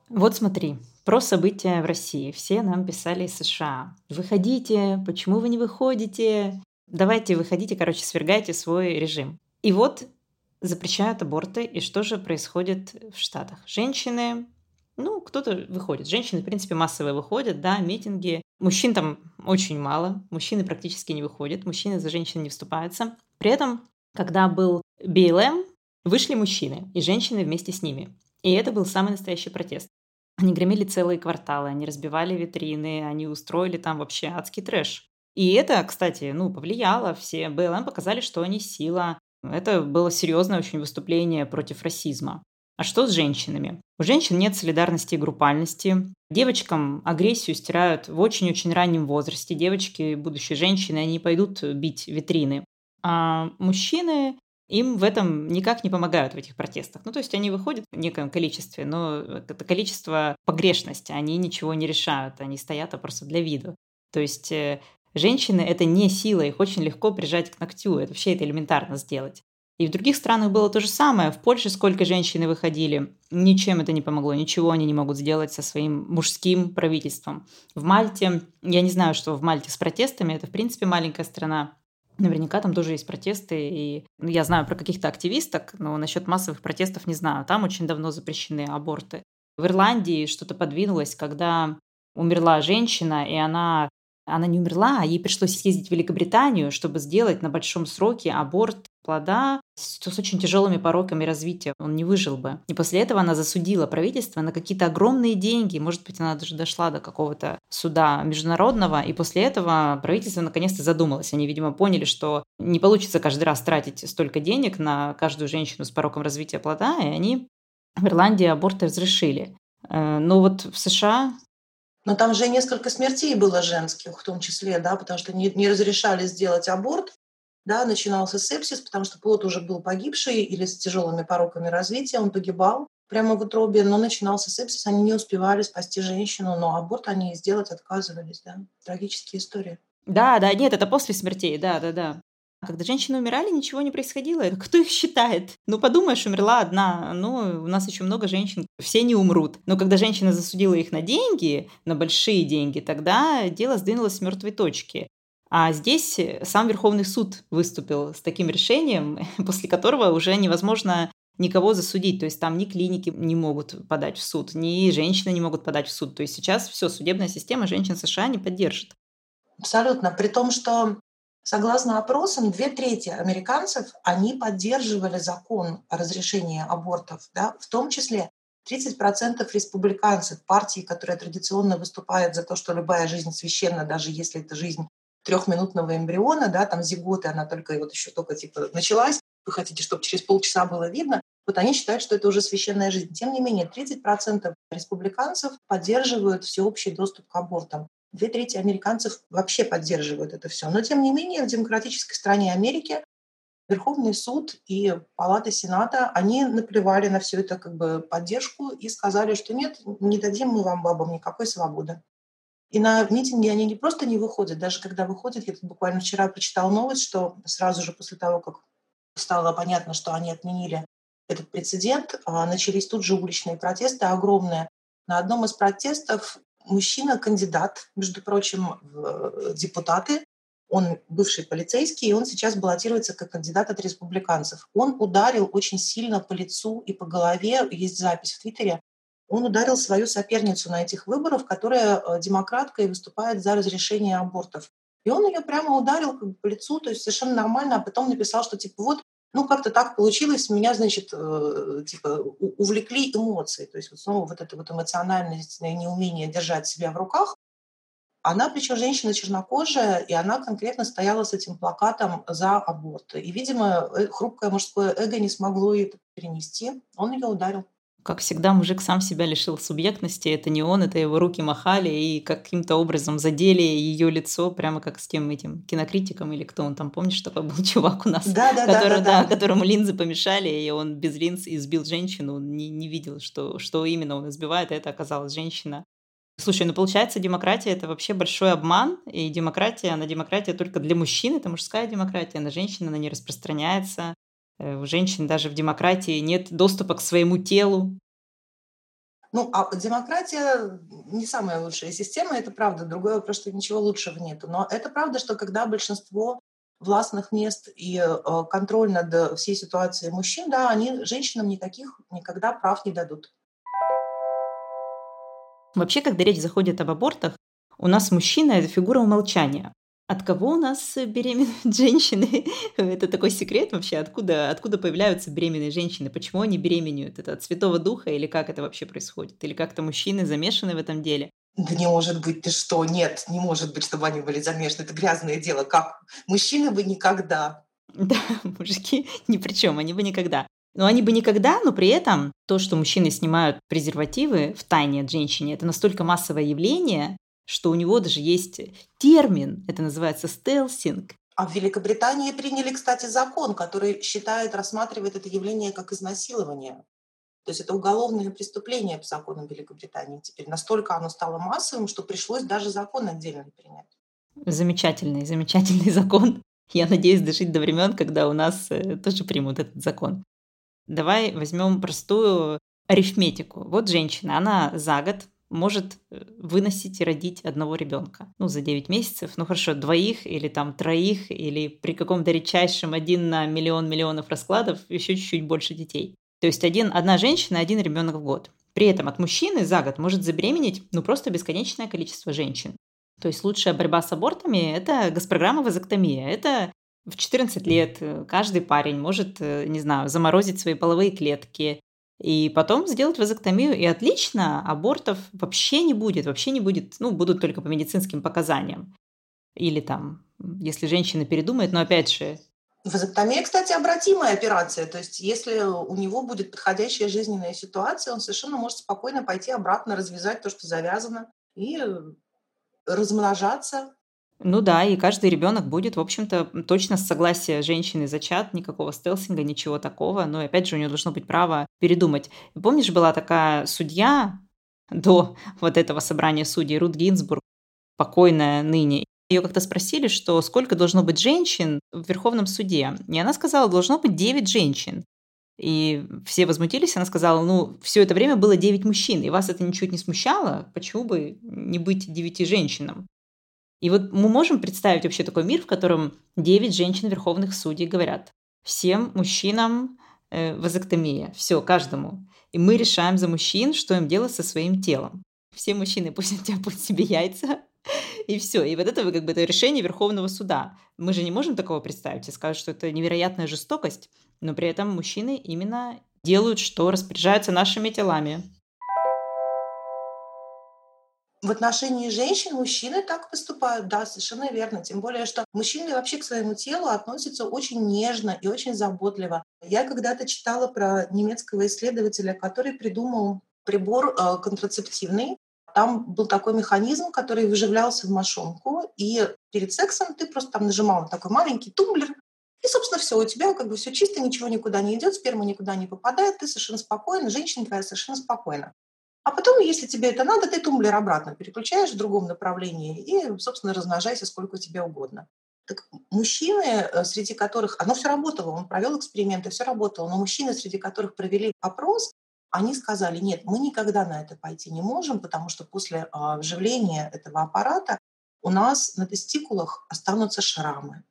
Вот смотри, про события в России. Все нам писали из США. Выходите, почему вы не выходите? Давайте выходите, короче, свергайте свой режим. И вот запрещают аборты. И что же происходит в Штатах? Женщины ну, кто-то выходит. Женщины, в принципе, массово выходят, да, митинги. Мужчин там очень мало, мужчины практически не выходят, мужчины за женщин не вступаются. При этом, когда был БЛМ, вышли мужчины и женщины вместе с ними. И это был самый настоящий протест. Они громили целые кварталы, они разбивали витрины, они устроили там вообще адский трэш. И это, кстати, ну, повлияло. Все БЛМ показали, что они сила. Это было серьезное очень выступление против расизма. А что с женщинами? У женщин нет солидарности и группальности. Девочкам агрессию стирают в очень-очень раннем возрасте. Девочки, будущие женщины, они пойдут бить витрины. А мужчины им в этом никак не помогают в этих протестах. Ну, то есть они выходят в неком количестве, но это количество погрешности, они ничего не решают, они стоят а просто для виду. То есть э, женщины — это не сила, их очень легко прижать к ногтю, это вообще это элементарно сделать. И в других странах было то же самое. В Польше сколько женщины выходили, ничем это не помогло, ничего они не могут сделать со своим мужским правительством. В Мальте, я не знаю, что в Мальте с протестами, это в принципе маленькая страна, Наверняка там тоже есть протесты, и ну, я знаю про каких-то активисток, но насчет массовых протестов не знаю. Там очень давно запрещены аборты. В Ирландии что-то подвинулось, когда умерла женщина, и она она не умерла, а ей пришлось съездить в Великобританию, чтобы сделать на большом сроке аборт плода с, с очень тяжелыми пороками развития. Он не выжил бы. И после этого она засудила правительство на какие-то огромные деньги. Может быть, она даже дошла до какого-то суда международного. И после этого правительство наконец-то задумалось. Они, видимо, поняли, что не получится каждый раз тратить столько денег на каждую женщину с пороком развития плода. И они в Ирландии аборты разрешили. Э, но вот в США но там же несколько смертей было женских, в том числе, да, потому что не, не разрешали сделать аборт, да, начинался сепсис, потому что плод уже был погибший или с тяжелыми пороками развития, он погибал прямо в утробе, но начинался сепсис, они не успевали спасти женщину, но аборт они сделать отказывались, да. Трагические истории. Да, да, нет, это после смертей, да, да, да. Когда женщины умирали, ничего не происходило. Кто их считает? Ну, подумаешь, умерла одна. Ну, у нас еще много женщин. Все не умрут. Но когда женщина засудила их на деньги, на большие деньги, тогда дело сдвинулось с мертвой точки. А здесь сам Верховный суд выступил с таким решением, после которого уже невозможно никого засудить. То есть там ни клиники не могут подать в суд, ни женщины не могут подать в суд. То есть сейчас все, судебная система женщин США не поддержит. Абсолютно. При том, что согласно опросам, две трети американцев, они поддерживали закон о разрешении абортов, да, в том числе 30% республиканцев, партии, которая традиционно выступает за то, что любая жизнь священна, даже если это жизнь трехминутного эмбриона, да, там зиготы, она только вот еще только типа началась, вы хотите, чтобы через полчаса было видно, вот они считают, что это уже священная жизнь. Тем не менее, 30% республиканцев поддерживают всеобщий доступ к абортам. Две трети американцев вообще поддерживают это все. Но, тем не менее, в демократической стране Америки Верховный суд и Палата Сената, они наплевали на всю эту как бы, поддержку и сказали, что нет, не дадим мы вам, бабам, никакой свободы. И на митинги они не просто не выходят, даже когда выходят, я тут буквально вчера прочитала новость, что сразу же после того, как стало понятно, что они отменили этот прецедент, а, начались тут же уличные протесты огромные. На одном из протестов мужчина, кандидат, между прочим, в депутаты, он бывший полицейский, и он сейчас баллотируется как кандидат от республиканцев. Он ударил очень сильно по лицу и по голове, есть запись в Твиттере, он ударил свою соперницу на этих выборах, которая э, демократка и выступает за разрешение абортов. И он ее прямо ударил по лицу, то есть совершенно нормально, а потом написал, что типа вот, ну как-то так получилось, меня, значит, э, типа увлекли эмоции, то есть вот снова вот это вот эмоциональное неумение держать себя в руках. Она, причем женщина чернокожая, и она конкретно стояла с этим плакатом за аборт. И, видимо, э, хрупкое мужское эго не смогло это перенести. Он ее ударил. Как всегда, мужик сам себя лишил субъектности. Это не он, это его руки махали и каким-то образом задели ее лицо, прямо как с тем этим кинокритиком или кто он там, помнишь, такой был чувак у нас, да, да, который, да, да, да, которому линзы помешали, и он без линз избил женщину, не, не видел, что, что именно он избивает, а это оказалась женщина. Слушай, ну получается, демократия это вообще большой обман, и демократия, она демократия только для мужчин, это мужская демократия, на женщин она не распространяется. Э, у женщин даже в демократии нет доступа к своему телу. Ну, а демократия не самая лучшая система, это правда. Другой вопрос, что ничего лучшего нет. Но это правда, что когда большинство властных мест и э, контроль над всей ситуацией мужчин, да, они женщинам никаких никогда прав не дадут. Вообще, когда речь заходит об абортах, у нас мужчина – это фигура умолчания. От кого у нас беременные женщины? Это такой секрет вообще, откуда, откуда появляются беременные женщины, почему они беременеют? Это от Святого Духа или как это вообще происходит? Или как-то мужчины замешаны в этом деле? Да не может быть, ты что? Нет, не может быть, чтобы они были замешаны. Это грязное дело. Как? Мужчины бы никогда. Да, мужики ни при чем, они бы никогда. Но они бы никогда, но при этом то, что мужчины снимают презервативы в тайне от женщины, это настолько массовое явление, что у него даже есть термин, это называется стелсинг. А в Великобритании приняли, кстати, закон, который считает, рассматривает это явление как изнасилование. То есть это уголовное преступление по законам Великобритании теперь. Настолько оно стало массовым, что пришлось даже закон отдельно принять. Замечательный, замечательный закон. Я надеюсь дожить до времен, когда у нас э, тоже примут этот закон. Давай возьмем простую арифметику. Вот женщина, она за год может э, выносить и родить одного ребенка. Ну, за 9 месяцев. Ну, хорошо, двоих или там троих, или при каком-то редчайшем один на миллион миллионов раскладов еще чуть-чуть больше детей. То есть один, одна женщина, один ребенок в год. При этом от мужчины за год может забеременеть ну просто бесконечное количество женщин. То есть лучшая борьба с абортами – это госпрограмма вазоктомия. Это в 14 лет э, каждый парень может, э, не знаю, заморозить свои половые клетки, и потом сделать вазоктомию, и отлично, абортов вообще не будет, вообще не будет, ну, будут только по медицинским показаниям. Или там, если женщина передумает, но опять же... Вазоктомия, кстати, обратимая операция. То есть если у него будет подходящая жизненная ситуация, он совершенно может спокойно пойти обратно, развязать то, что завязано, и размножаться ну да, и каждый ребенок будет, в общем-то, точно с согласия женщины зачат, никакого стелсинга, ничего такого. Но опять же, у нее должно быть право передумать. Помнишь, была такая судья до вот этого собрания судей Рут Гинзбург, покойная ныне. Ее как-то спросили, что сколько должно быть женщин в Верховном суде. И она сказала, должно быть 9 женщин. И все возмутились, она сказала, ну, все это время было 9 мужчин, и вас это ничуть не смущало, почему бы не быть 9 женщинам? И вот мы можем представить вообще такой мир, в котором 9 женщин верховных судей говорят, всем мужчинам э, вазоктомия. Все, каждому. И мы решаем за мужчин, что им делать со своим телом. Все мужчины пусть оттяпают себе яйца, и все. И вот это как бы это решение Верховного суда. Мы же не можем такого представить и сказать, что это невероятная жестокость, но при этом мужчины именно делают, что распоряжаются нашими телами. В отношении женщин мужчины так поступают, да, совершенно верно. Тем более, что мужчины вообще к своему телу относятся очень нежно и очень заботливо. Я когда-то читала про немецкого исследователя, который придумал прибор э, контрацептивный. Там был такой механизм, который выживлялся в мошонку, и перед сексом ты просто там нажимал на такой маленький тумблер, и, собственно, все, у тебя как бы все чисто, ничего никуда не идет, сперма никуда не попадает, ты совершенно спокойно, женщина твоя совершенно спокойна. А потом, если тебе это надо, ты тумблер обратно переключаешь в другом направлении и, собственно, размножайся сколько тебе угодно. Так мужчины, э, среди которых... Оно все работало, он провел эксперименты, все работало, но мужчины, среди которых провели опрос, они сказали, нет, мы никогда на это пойти не можем, потому что после а, вживления этого аппарата у нас на тестикулах останутся шрамы.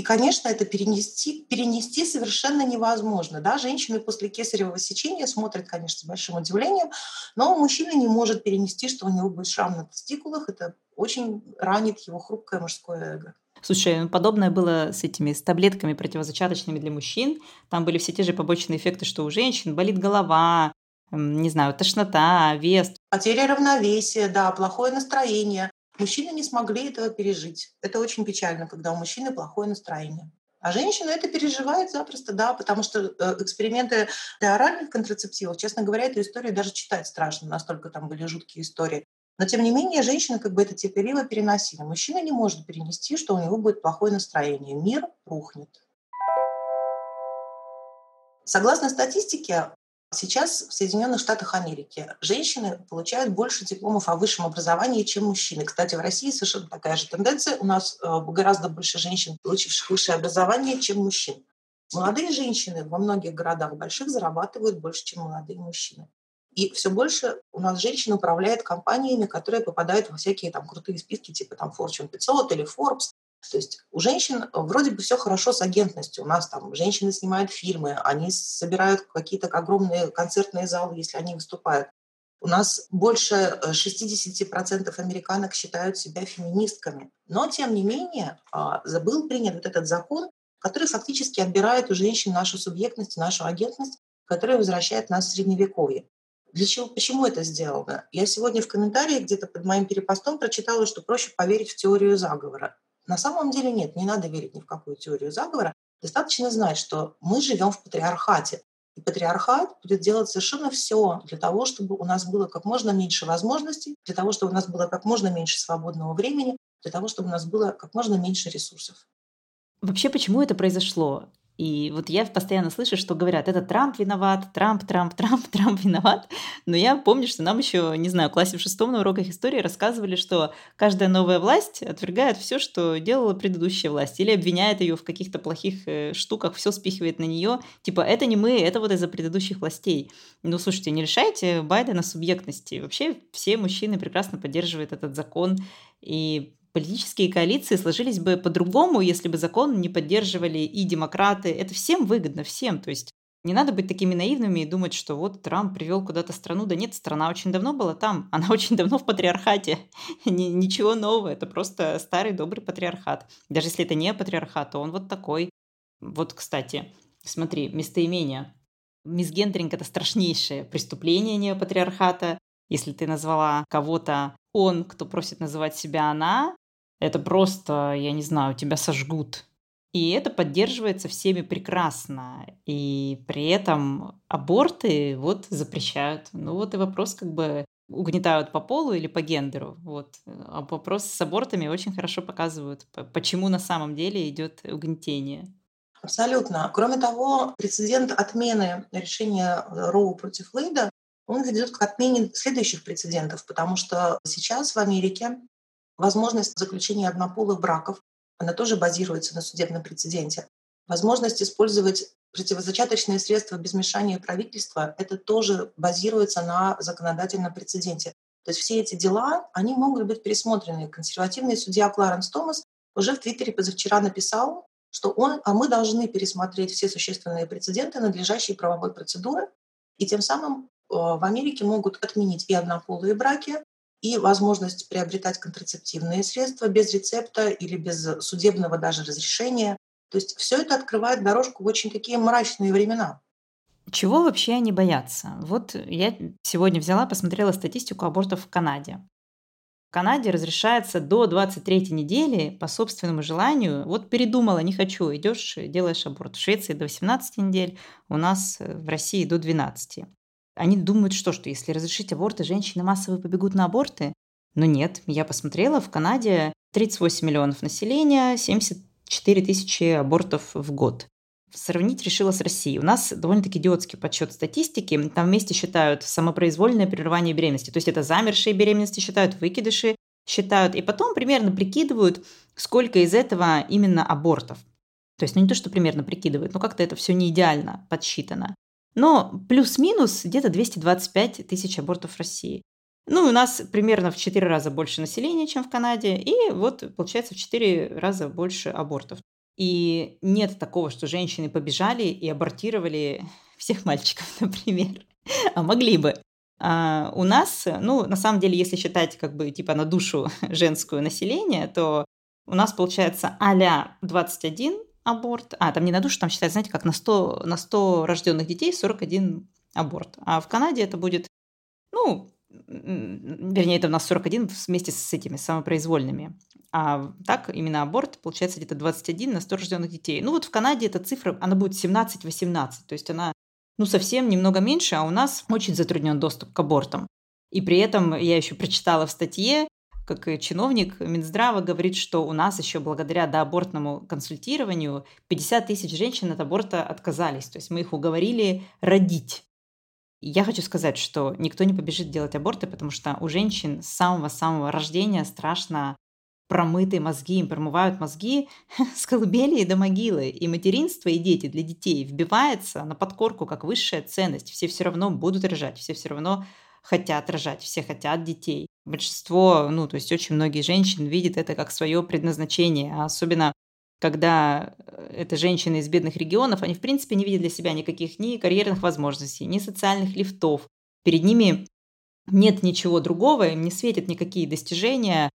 И, конечно, это перенести, перенести совершенно невозможно. Да? Женщины после кесарево сечения смотрят, конечно, с большим удивлением, но мужчина не может перенести, что у него будет шрам на тестикулах. Это очень ранит его хрупкое мужское эго. Слушай, ну, подобное было с этими с таблетками противозачаточными для мужчин. Там были все те же побочные эффекты, что у женщин болит голова, не знаю, тошнота, вес. Потеря равновесия, да, плохое настроение. Мужчины не смогли этого пережить. Это очень печально, когда у мужчины плохое настроение. А женщина это переживает запросто, да, потому что э, эксперименты для оральных контрацептивов, честно говоря, эту историю даже читать страшно, настолько там были жуткие истории. Но тем не менее, женщина как бы это терпеливо переносила. Мужчина не может перенести, что у него будет плохое настроение. Мир рухнет. Согласно статистике, Сейчас в Соединенных Штатах Америки женщины получают больше дипломов о высшем образовании, чем мужчины. Кстати, в России совершенно такая же тенденция. У нас э, гораздо больше женщин, получивших высшее образование, чем мужчин. Молодые женщины во многих городах больших зарабатывают больше, чем молодые мужчины. И все больше у нас женщин управляет компаниями, которые попадают во всякие там крутые списки, типа там Fortune 500 или Forbes. То есть у женщин вроде бы все хорошо с агентностью. У нас там женщины снимают фильмы, они собирают какие-то огромные концертные залы, если они выступают. У нас больше 60% э, американок считают себя феминистками. Но, тем не менее, а, был принят вот этот закон, который фактически отбирает у женщин нашу субъектность, нашу агентность, который возвращает нас в Средневековье. Для чего, почему это сделано? Я сегодня в комментарии где-то под моим перепостом прочитала, что проще поверить в теорию заговора. На самом деле нет, не надо верить ни в какую теорию заговора. Достаточно знать, что мы живем в патриархате. И патриархат будет делать совершенно все для того, чтобы у нас было как можно меньше возможностей, для того, чтобы у нас было как можно меньше свободного времени, для того, чтобы у нас было как можно меньше ресурсов. Вообще, почему это произошло? И вот я постоянно слышу, что говорят, это Трамп виноват, Трамп, Трамп, Трамп, Трамп виноват. Но я помню, что нам еще, не знаю, в классе в шестом на уроках истории рассказывали, что каждая новая власть отвергает все, что делала предыдущая власть, или обвиняет ее в каких-то плохих э, штуках, все спихивает на нее. Типа, это не мы, это вот из-за предыдущих властей. Ну, слушайте, не решайте Байдена субъектности. Вообще все мужчины прекрасно поддерживают этот закон. И политические коалиции сложились бы по-другому, если бы закон не поддерживали и демократы. Это всем выгодно, всем. То есть не надо быть такими наивными и думать, что вот Трамп привел куда-то страну. Да нет, страна очень давно была там. Она очень давно в патриархате. Ничего нового. Это просто старый добрый патриархат. Даже если это не патриархат, то он вот такой. Вот, кстати, смотри, местоимение. Мисгендеринг – это страшнейшее преступление неопатриархата. Если ты назвала кого-то он, кто просит называть себя она, это просто, я не знаю, тебя сожгут. И это поддерживается всеми прекрасно. И при этом аборты вот запрещают. Ну вот и вопрос как бы угнетают по полу или по гендеру. Вот. А вопрос с абортами очень хорошо показывают, почему на самом деле идет угнетение. Абсолютно. Кроме того, прецедент отмены решения Роу против Лейда, он ведет к отмене следующих прецедентов, потому что сейчас в Америке Возможность заключения однополых браков, она тоже базируется на судебном прецеденте. Возможность использовать противозачаточные средства без вмешания правительства, это тоже базируется на законодательном прецеденте. То есть все эти дела, они могут быть пересмотрены. Консервативный судья Кларенс Томас уже в Твиттере позавчера написал, что он, а мы должны пересмотреть все существенные прецеденты надлежащей правовой процедуры, и тем самым э, в Америке могут отменить и однополые браки, и возможность приобретать контрацептивные средства без рецепта или без судебного даже разрешения. То есть все это открывает дорожку в очень такие мрачные времена. Чего вообще они боятся? Вот я сегодня взяла, посмотрела статистику абортов в Канаде. В Канаде разрешается до 23 недели по собственному желанию. Вот передумала, не хочу, идешь, делаешь аборт. В Швеции до 18 недель, у нас в России до 12. Они думают, что, что если разрешить аборты, женщины массово побегут на аборты? Но нет, я посмотрела, в Канаде 38 миллионов населения, 74 тысячи абортов в год. Сравнить решила с Россией. У нас довольно-таки идиотский подсчет статистики. Там вместе считают самопроизвольное прерывание беременности. То есть это замершие беременности считают, выкидыши считают. И потом примерно прикидывают, сколько из этого именно абортов. То есть, ну не то, что примерно прикидывают, но как-то это все не идеально подсчитано. Но плюс-минус где-то 225 тысяч абортов в России. Ну, у нас примерно в 4 раза больше населения, чем в Канаде, и вот получается в 4 раза больше абортов. И нет такого, что женщины побежали и абортировали всех мальчиков, например. А могли бы. А у нас, ну, на самом деле, если считать как бы типа на душу женскую население, то у нас получается а 21 аборт. А, там не на душу, там считается, знаете, как на 100, на 100 рожденных детей 41 аборт. А в Канаде это будет, ну, вернее, это у нас 41 вместе с этими самопроизвольными. А так именно аборт получается где-то 21 на 100 рожденных детей. Ну вот в Канаде эта цифра, она будет 17-18, то есть она ну совсем немного меньше, а у нас очень затруднен доступ к абортам. И при этом я еще прочитала в статье, как чиновник Минздрава говорит, что у нас еще благодаря доабортному консультированию 50 тысяч женщин от аборта отказались. То есть мы их уговорили родить. Я хочу сказать, что никто не побежит делать аборты, потому что у женщин с самого-самого рождения страшно промытые мозги, им промывают мозги с колыбели до могилы. И материнство, и дети для детей вбивается на подкорку как высшая ценность. Все все равно будут рожать, все все равно хотят рожать, все хотят детей. Большинство, ну, то есть очень многие женщины видят это как свое предназначение, а особенно когда э, это женщины из бедных регионов, они в принципе не видят для себя никаких ни карьерных возможностей, ни социальных лифтов. Перед ними нет ничего другого, им не светят никакие достижения,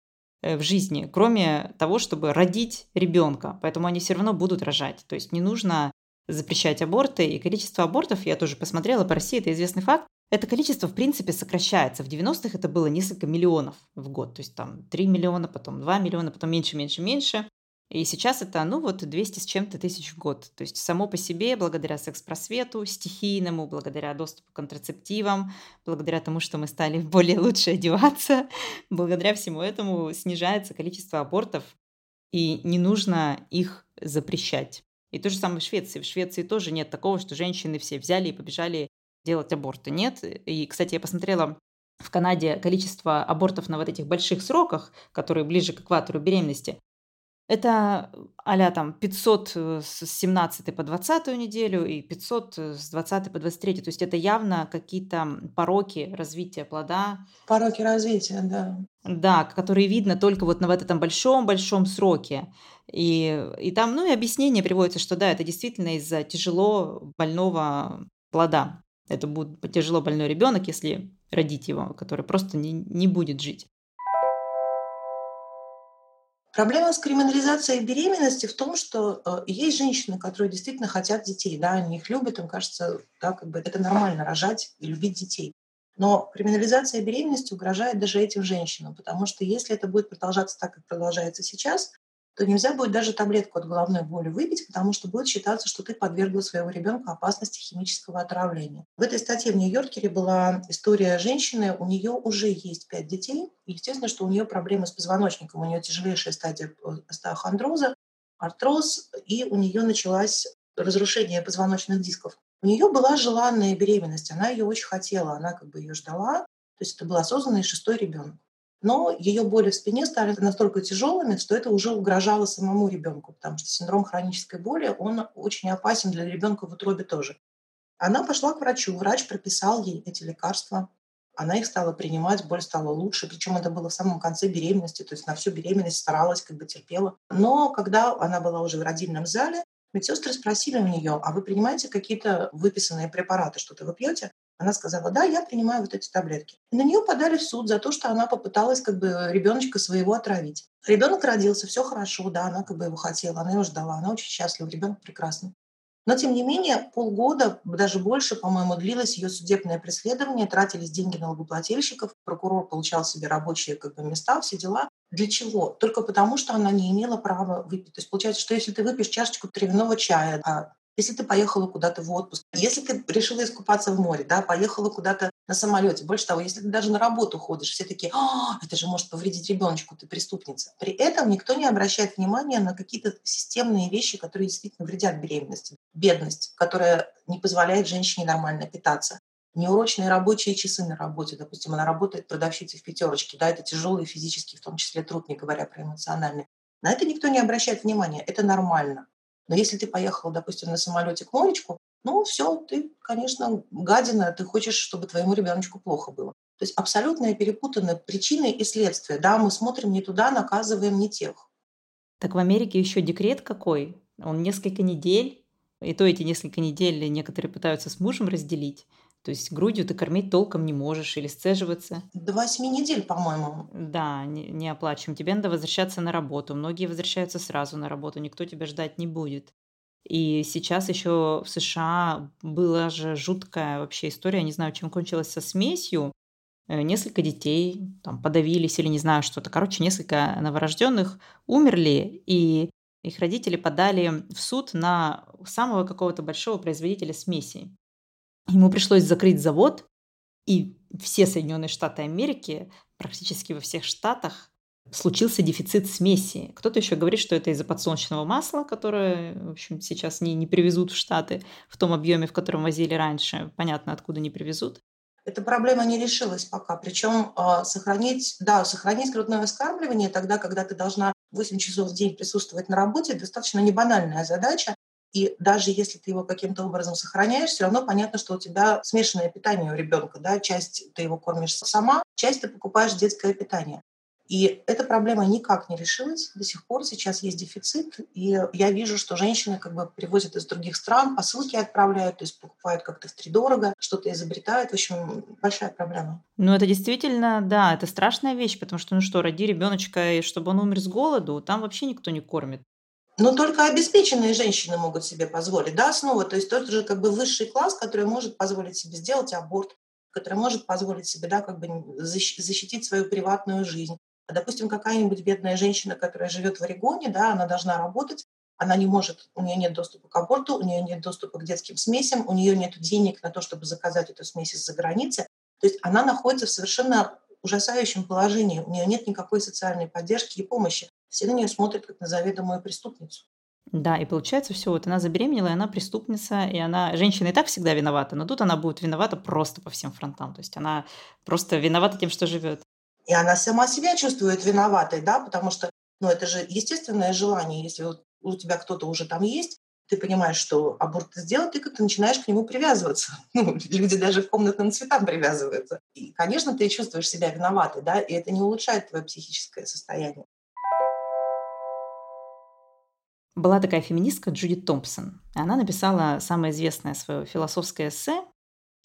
Э, в жизни, кроме того, чтобы родить ребенка. Поэтому они все равно будут рожать. То есть не нужно запрещать аборты. И количество абортов, я тоже посмотрела, по России это известный факт, это количество, в принципе, сокращается. В 90-х это было несколько миллионов в год. То есть там 3 миллиона, потом 2 миллиона, потом меньше, меньше, меньше. И сейчас это, ну вот, 200 с чем-то тысяч в год. То есть само по себе, благодаря секс-просвету стихийному, благодаря доступу к контрацептивам, благодаря тому, что мы стали более лучше одеваться, благодаря всему этому снижается количество абортов, и не нужно их запрещать. И то же самое в Швеции. В Швеции тоже нет такого, что женщины все взяли и побежали делать аборты. Нет. И, кстати, я посмотрела в Канаде количество абортов на вот этих больших сроках, которые ближе к экватору беременности, это а там 500 э, с 17 по 20 неделю и 500 э, с 20 по 23. То есть это явно какие-то пороки развития плода. Пороки развития, да. Да, которые видно только вот на вот этом большом-большом сроке. И, и там, ну и объяснение приводится, что да, это действительно из-за тяжело больного плода. Это будет тяжело больной ребенок, если родить его, который просто не, не будет жить. Проблема с криминализацией беременности в том, что э, есть женщины, которые действительно хотят детей, да, они их любят, им кажется, да, как бы это нормально рожать и любить детей. Но криминализация беременности угрожает даже этим женщинам, потому что если это будет продолжаться так, как продолжается сейчас, то нельзя будет даже таблетку от головной боли выпить, потому что будет считаться, что ты подвергла своего ребенка опасности химического отравления. В этой статье в Нью-Йоркере была история женщины, у нее уже есть пять детей, естественно, что у нее проблемы с позвоночником, у нее тяжелейшая стадия остеохондроза, артроз, и у нее началось разрушение позвоночных дисков. У нее была желанная беременность, она ее очень хотела, она как бы ее ждала, то есть это был осознанный шестой ребенок но ее боли в спине стали настолько тяжелыми, что это уже угрожало самому ребенку, потому что синдром хронической боли, он очень опасен для ребенка в утробе тоже. Она пошла к врачу, врач прописал ей эти лекарства, она их стала принимать, боль стала лучше, причем это было в самом конце беременности, то есть на всю беременность старалась, как бы терпела. Но когда она была уже в родильном зале, медсестры спросили у нее, а вы принимаете какие-то выписанные препараты, что-то вы пьете? Она сказала, да, я принимаю вот эти таблетки. На нее подали в суд за то, что она попыталась как бы ребеночка своего отравить. Ребенок родился, все хорошо, да, она как бы его хотела, она его ждала, она очень счастлива, ребенок прекрасный. Но, тем не менее, полгода, даже больше, по-моему, длилось ее судебное преследование, тратились деньги налогоплательщиков, прокурор получал себе рабочие как бы, места, все дела. Для чего? Только потому, что она не имела права выпить. То есть получается, что если ты выпьешь чашечку травяного чая, а если ты поехала куда-то в отпуск, если ты решила искупаться в море, да, поехала куда-то на самолете, больше того, если ты даже на работу ходишь, все такие, а, это же может повредить ребеночку, ты преступница. При этом никто не обращает внимания на какие-то системные вещи, которые действительно вредят беременности. Бедность, которая не позволяет женщине нормально питаться. Неурочные рабочие часы на работе, допустим, она работает продавщицей в пятерочке, да, это тяжелый физический, в том числе труд, не говоря про эмоциональный. На это никто не обращает внимания, это нормально. Но если ты поехала, допустим, на самолете к Моречку, ну все, ты, конечно, гадина, ты хочешь, чтобы твоему ребеночку плохо было. То есть абсолютно перепутаны причины и следствия. Да, мы смотрим не туда, наказываем не тех. Так в Америке еще декрет какой? Он несколько недель, и то эти несколько недель некоторые пытаются с мужем разделить. То есть грудью ты кормить толком не можешь или сцеживаться. До восьми недель, по-моему. Да, не, не оплачиваем. Тебе надо возвращаться на работу. Многие возвращаются сразу на работу, никто тебя ждать не будет. И сейчас еще в США была же жуткая вообще история, не знаю, чем кончилась со смесью. Э, несколько детей там подавились или не знаю что-то. Короче, несколько новорожденных умерли, и их родители подали в суд на самого какого-то большого производителя смеси. Ему пришлось закрыть завод, и все Соединенные Штаты Америки, практически во всех штатах, случился дефицит смеси. Кто-то еще говорит, что это из-за подсолнечного масла, которое, в общем, сейчас не, не привезут в Штаты в том объеме, в котором возили раньше. Понятно, откуда не привезут. Эта проблема не решилась пока. Причем э, а, сохранить, да, сохранить грудное вскармливание тогда, когда ты должна 8 часов в день присутствовать на работе, достаточно не банальная задача. И даже если ты его каким-то образом сохраняешь, все равно понятно, что у тебя смешанное питание у ребенка. Да? Часть ты его кормишь сама, часть ты покупаешь детское питание. И эта проблема никак не решилась. До сих пор сейчас есть дефицит. И я вижу, что женщины как бы привозят из других стран, посылки отправляют, то есть покупают как-то втридорого, что-то изобретают. В общем, большая проблема. Ну, это действительно, да, это страшная вещь, потому что, ну что, роди ребеночка, и чтобы он умер с голоду, там вообще никто не кормит. Но только обеспеченные женщины могут себе позволить, да, снова. То есть тот же как бы высший класс, который может позволить себе сделать аборт, который может позволить себе, да, как бы защитить свою приватную жизнь. А, допустим, какая-нибудь бедная женщина, которая живет в Орегоне, да, она должна работать, она не может, у нее нет доступа к аборту, у нее нет доступа к детским смесям, у нее нет денег на то, чтобы заказать эту смесь из-за границы. То есть она находится в совершенно ужасающем положении, у нее нет никакой социальной поддержки и помощи. Все на нее смотрят как на заведомую преступницу. Да, и получается все, вот она забеременела, и она преступница, и она, женщина и так всегда виновата, но тут она будет виновата просто по всем фронтам, то есть она просто виновата тем, что живет. И она сама себя чувствует виноватой, да, потому что, ну, это же естественное желание, если вот у тебя кто-то уже там есть, ты понимаешь, что аборт сделать, ты как-то начинаешь к нему привязываться. Ну, люди даже к комнатным цветам привязываются. И, конечно, ты чувствуешь себя виноватой, да, и это не улучшает твое психическое состояние. Была такая феминистка Джудит Томпсон. Она написала самое известное свое философское эссе.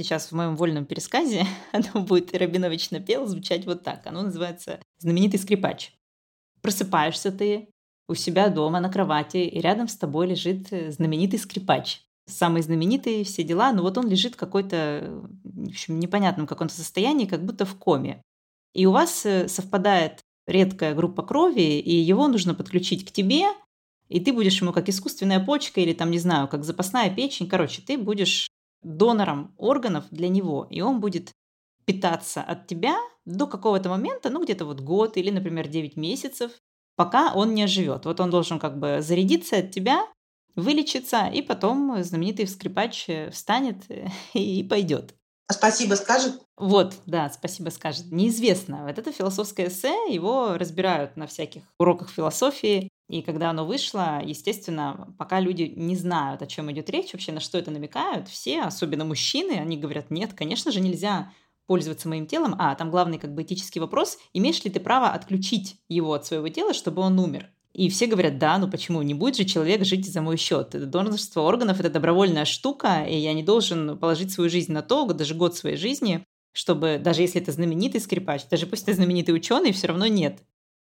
Сейчас в моем вольном пересказе оно будет Рабинович напел звучать вот так. Оно называется «Знаменитый скрипач». Просыпаешься ты, у себя дома на кровати, и рядом с тобой лежит э, знаменитый скрипач. Самый знаменитый, все дела, но вот он лежит какой-то, в общем, непонятном каком-то состоянии, как будто в коме. И у вас э, совпадает редкая группа крови, и его нужно подключить к тебе, и ты будешь ему как искусственная почка или там, не знаю, как запасная печень. Короче, ты будешь донором органов для него, и он будет питаться от тебя до какого-то момента, ну где-то вот год или, например, 9 месяцев, пока он не оживет. Вот он должен как бы зарядиться от тебя, вылечиться, и потом знаменитый скрипач встанет и пойдет. А спасибо скажет? Вот, да, спасибо скажет. Неизвестно. Вот это философское эссе, его разбирают на всяких уроках философии. И когда оно вышло, естественно, пока люди не знают, о чем идет речь, вообще на что это намекают, все, особенно мужчины, они говорят, нет, конечно же, нельзя пользоваться моим телом, а там главный как бы этический вопрос, имеешь ли ты право отключить его от своего тела, чтобы он умер? И все говорят, да, ну почему? Не будет же человек жить за мой счет. Это донорство органов – это добровольная штука, и я не должен положить свою жизнь на то, даже год своей жизни, чтобы, даже если это знаменитый скрипач, даже пусть это знаменитый ученый, все равно нет.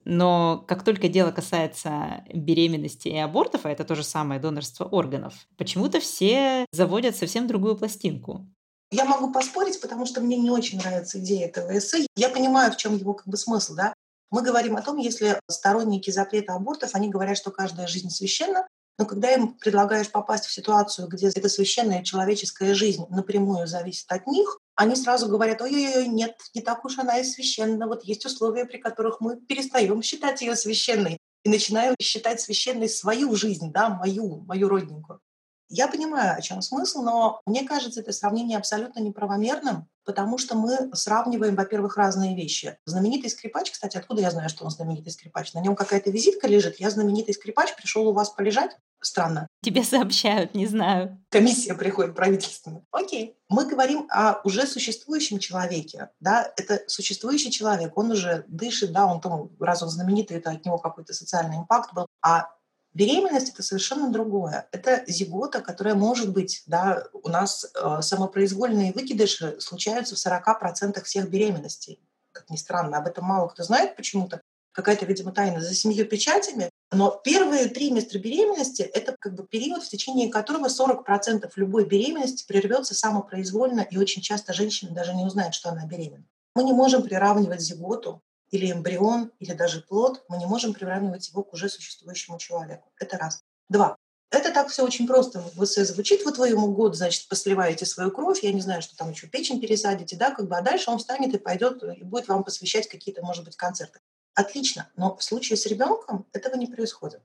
Но как только дело касается беременности и абортов, а это то же самое донорство органов, почему-то все заводят совсем другую пластинку. Я могу поспорить, потому что мне не очень нравится идея этого эссе. Я понимаю, в чем его как бы смысл, да. Мы говорим о том, если сторонники запрета абортов, они говорят, что каждая жизнь священна, но когда им предлагаешь попасть в ситуацию, где эта священная человеческая жизнь напрямую зависит от них, они сразу говорят, ой-ой-ой, нет, не так уж она и священна. Вот есть условия, при которых мы перестаем считать ее священной и начинаем считать священной свою жизнь, да, мою, мою родненькую. Я понимаю, о чем смысл, но мне кажется, это сравнение абсолютно неправомерным, потому что мы сравниваем, во-первых, разные вещи. Знаменитый скрипач, кстати, откуда я знаю, что он знаменитый скрипач? На нем какая-то визитка лежит, я знаменитый скрипач, пришел у вас полежать? Странно. Тебе сообщают, не знаю. Комиссия приходит правительственная. Окей. Мы говорим о уже существующем человеке. Да? Это существующий человек, он уже дышит, да, он там, раз он знаменитый, это от него какой-то социальный импакт был. А Беременность это совершенно другое. Это зигота, которая может быть, да, у нас э, самопроизвольные выкидыши случаются в 40% всех беременностей. Как ни странно, об этом мало кто знает почему-то. Какая-то, видимо, тайна за семью печатями. Но первые три триместры беременности – это как бы период, в течение которого 40% любой беременности прервется самопроизвольно, и очень часто женщина даже не узнает, что она беременна. Мы не можем приравнивать зиготу или эмбрион, или даже плод, мы не можем приравнивать его к уже существующему человеку. Это раз. Два. Это так все очень просто в эссе звучит. Вы твоему году, значит, посливаете свою кровь, я не знаю, что там еще печень пересадите, да, как бы, а дальше он встанет и пойдет и будет вам посвящать какие-то, может быть, концерты. Отлично, но в случае с ребенком этого не происходит.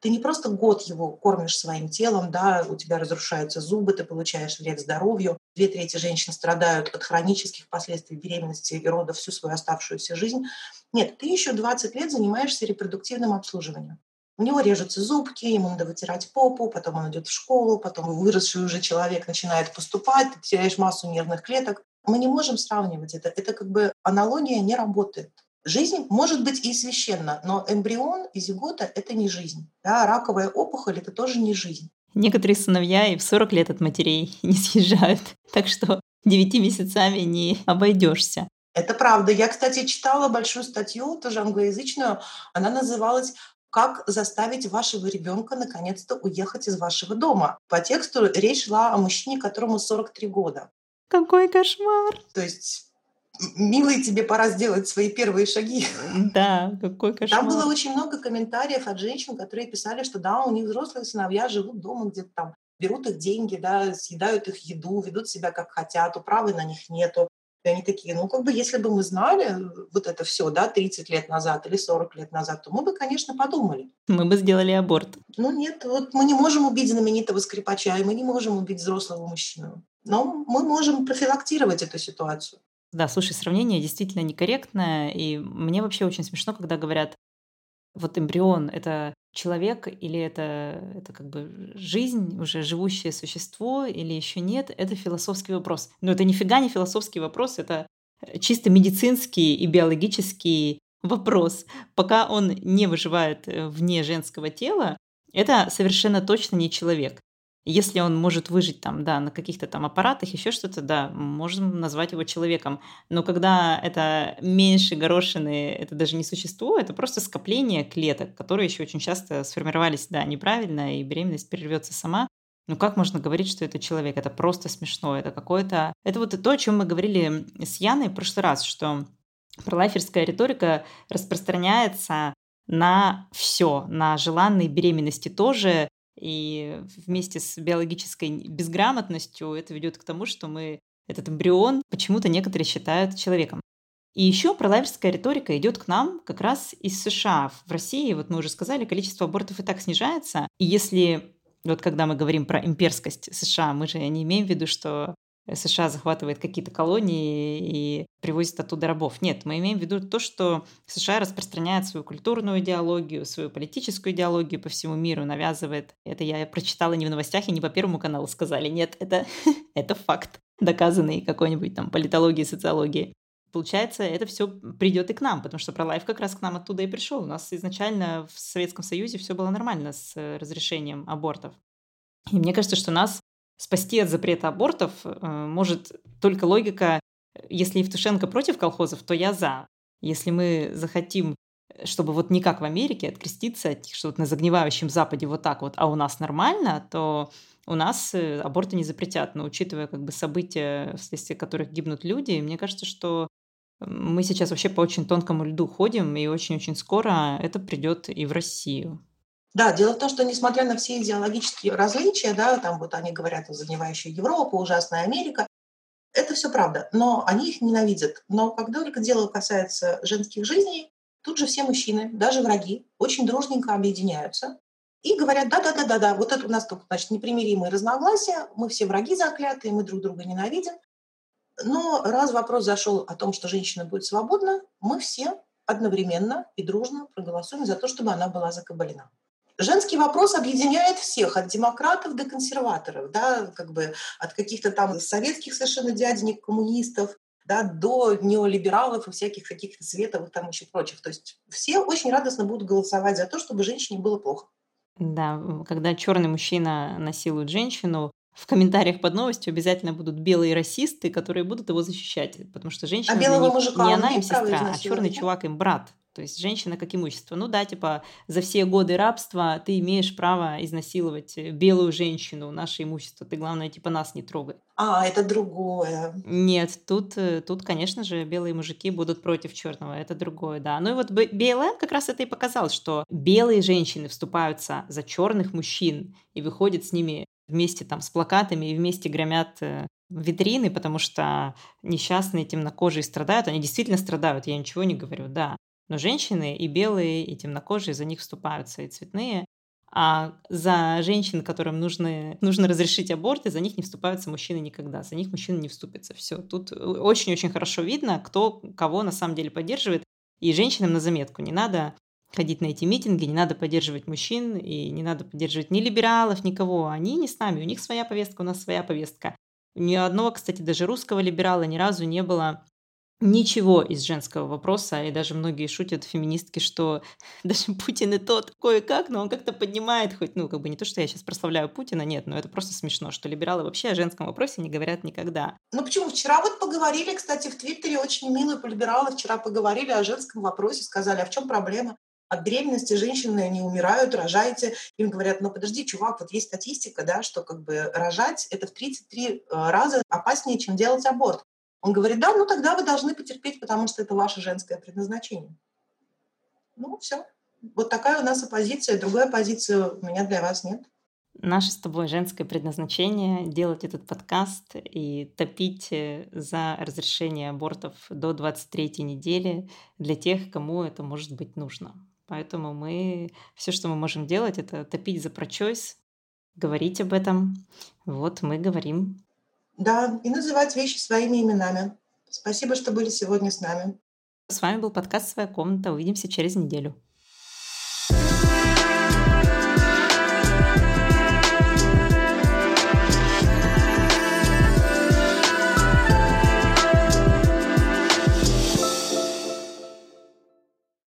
Ты не просто год его кормишь своим телом, да, у тебя разрушаются зубы, ты получаешь вред здоровью. Две трети женщин страдают от хронических последствий беременности и родов всю свою оставшуюся жизнь. Нет, ты еще 20 лет занимаешься репродуктивным обслуживанием. У него режутся зубки, ему надо вытирать попу, потом он идет в школу, потом выросший уже человек начинает поступать, ты теряешь массу нервных клеток. Мы не можем сравнивать это. Это как бы аналогия не работает. Жизнь может быть и священна, но эмбрион и зигота — это не жизнь. Да, раковая опухоль — это тоже не жизнь. Некоторые сыновья и в 40 лет от матерей не съезжают, так что девяти месяцами не обойдешься. Это правда. Я, кстати, читала большую статью, тоже англоязычную. Она называлась как заставить вашего ребенка наконец-то уехать из вашего дома. По тексту речь шла о мужчине, которому 43 года. Какой кошмар! То есть милый, тебе пора сделать свои первые шаги. Да, какой кошмар. Там было очень много комментариев от женщин, которые писали, что да, у них взрослые сыновья живут дома где-то там, берут их деньги, да, съедают их еду, ведут себя как хотят, управы на них нету. И они такие, ну, как бы, если бы мы знали вот это все, да, 30 лет назад или 40 лет назад, то мы бы, конечно, подумали. Мы бы сделали аборт. Ну, нет, вот мы не можем убить знаменитого скрипача, и мы не можем убить взрослого мужчину. Но мы можем профилактировать эту ситуацию. Да, слушай, сравнение действительно некорректное, и мне вообще очень смешно, когда говорят, вот эмбрион — это человек или это, это как бы жизнь, уже живущее существо или еще нет, это философский вопрос. Но это нифига не философский вопрос, это чисто медицинский и биологический вопрос. Пока он не выживает э, вне женского тела, это совершенно точно не человек. Если он может выжить там, да, на каких-то там аппаратах, еще что-то, да, можем назвать его человеком. Но когда это меньше горошины, это даже не существо, это просто скопление клеток, которые еще очень часто сформировались, да, неправильно, и беременность прервется сама. Ну как можно говорить, что это человек? Это просто смешно. Это какое-то... Это вот то, о чем мы говорили с Яной в прошлый раз, что пролайферская риторика распространяется на все, на желанные беременности тоже, и вместе с биологической безграмотностью это ведет к тому, что мы этот эмбрион почему-то некоторые считают человеком. И еще пролайферская риторика идет к нам как раз из США. В России, вот мы уже сказали, количество абортов и так снижается. И если вот когда мы говорим про имперскость США, мы же не имеем в виду, что США захватывает какие-то колонии и привозит оттуда рабов. Нет, мы имеем в виду то, что США распространяет свою культурную идеологию, свою политическую идеологию по всему миру, навязывает. Это я прочитала не в новостях и не по Первому каналу сказали. Нет, это, это факт. доказанный какой-нибудь там политологии, социологии. Получается, это все придет и к нам, потому что пролайф как раз к нам оттуда и пришел. У нас изначально в Советском Союзе все было нормально с разрешением абортов. И мне кажется, что нас спасти от запрета абортов э, может только логика, если Евтушенко против колхозов, то я за. Если мы захотим чтобы вот не как в Америке откреститься, что вот на загнивающем Западе вот так вот, а у нас нормально, то у нас э, аборты не запретят. Но учитывая как бы события, вследствие которых гибнут люди, мне кажется, что мы сейчас вообще по очень тонкому льду ходим, и очень-очень скоро это придет и в Россию. Да, дело в том, что несмотря на все идеологические различия, да, там вот они говорят о загнивающей Европа, ужасная Америка, это все правда, но они их ненавидят. Но когда только дело касается женских жизней, тут же все мужчины, даже враги, очень дружненько объединяются и говорят, да-да-да-да-да, вот это у нас тут, значит, непримиримые разногласия, мы все враги заклятые, мы друг друга ненавидим. Но раз вопрос зашел о том, что женщина будет свободна, мы все одновременно и дружно проголосуем за то, чтобы она была закабалена. Женский вопрос объединяет всех, от демократов до консерваторов, да, как бы от каких-то там советских совершенно дяденек, коммунистов, да, до неолибералов и всяких каких-то световых там еще прочих. То есть все очень радостно будут голосовать за то, чтобы женщине было плохо. Да, когда черный мужчина насилует женщину, в комментариях под новостью обязательно будут белые расисты, которые будут его защищать, потому что женщина а белого них, мужика не она им сестра, а черный чувак им брат. То есть женщина как имущество. Ну да, типа за все годы рабства ты имеешь право изнасиловать белую женщину, наше имущество. Ты, главное, типа нас не трогай. А, это другое. Нет, тут, э, тут, конечно же, белые мужики будут против черного. Это другое, да. Ну и вот БЛМ как раз это и показал, что белые женщины вступаются за черных мужчин и выходят с ними вместе там с плакатами и вместе громят э, витрины, потому что несчастные темнокожие страдают. Они действительно страдают, я ничего не говорю, да. Но женщины и белые, и темнокожие за них вступаются, и цветные. А за женщин, которым нужно, нужно разрешить аборты, за них не вступаются мужчины никогда. За них мужчины не вступятся. Все. Тут очень-очень хорошо видно, кто кого на самом деле поддерживает. И женщинам на заметку не надо ходить на эти митинги, не надо поддерживать мужчин, и не надо поддерживать ни либералов, никого. Они не с нами, у них своя повестка, у нас своя повестка. Ни одного, кстати, даже русского либерала ни разу не было ничего из женского вопроса, и даже многие шутят, феминистки, что даже Путин и тот кое-как, но он как-то поднимает хоть, ну, как бы не то, что я сейчас прославляю Путина, нет, но это просто смешно, что либералы вообще о женском вопросе не говорят никогда. Ну почему? Вчера вот поговорили, кстати, в Твиттере очень милые либералы вчера поговорили о женском вопросе, сказали, а в чем проблема? От беременности женщины не умирают, рожайте. Им говорят, ну подожди, чувак, вот есть статистика, да, что как бы рожать это в 33 э, раза опаснее, чем делать аборт. Он говорит, да, ну тогда вы должны потерпеть, потому что это ваше женское предназначение. Ну, все. Вот такая у нас оппозиция. Другой оппозиции у меня для вас нет. Наше с тобой женское предназначение — делать этот подкаст и топить э, за разрешение абортов до 23 недели для тех, кому это может быть нужно. Поэтому мы все, что мы можем делать, это топить за прочойс, говорить об этом. Вот мы говорим. Да, и называть вещи своими именами. Спасибо, что были сегодня с нами. С вами был подкаст «Своя комната». Увидимся через неделю.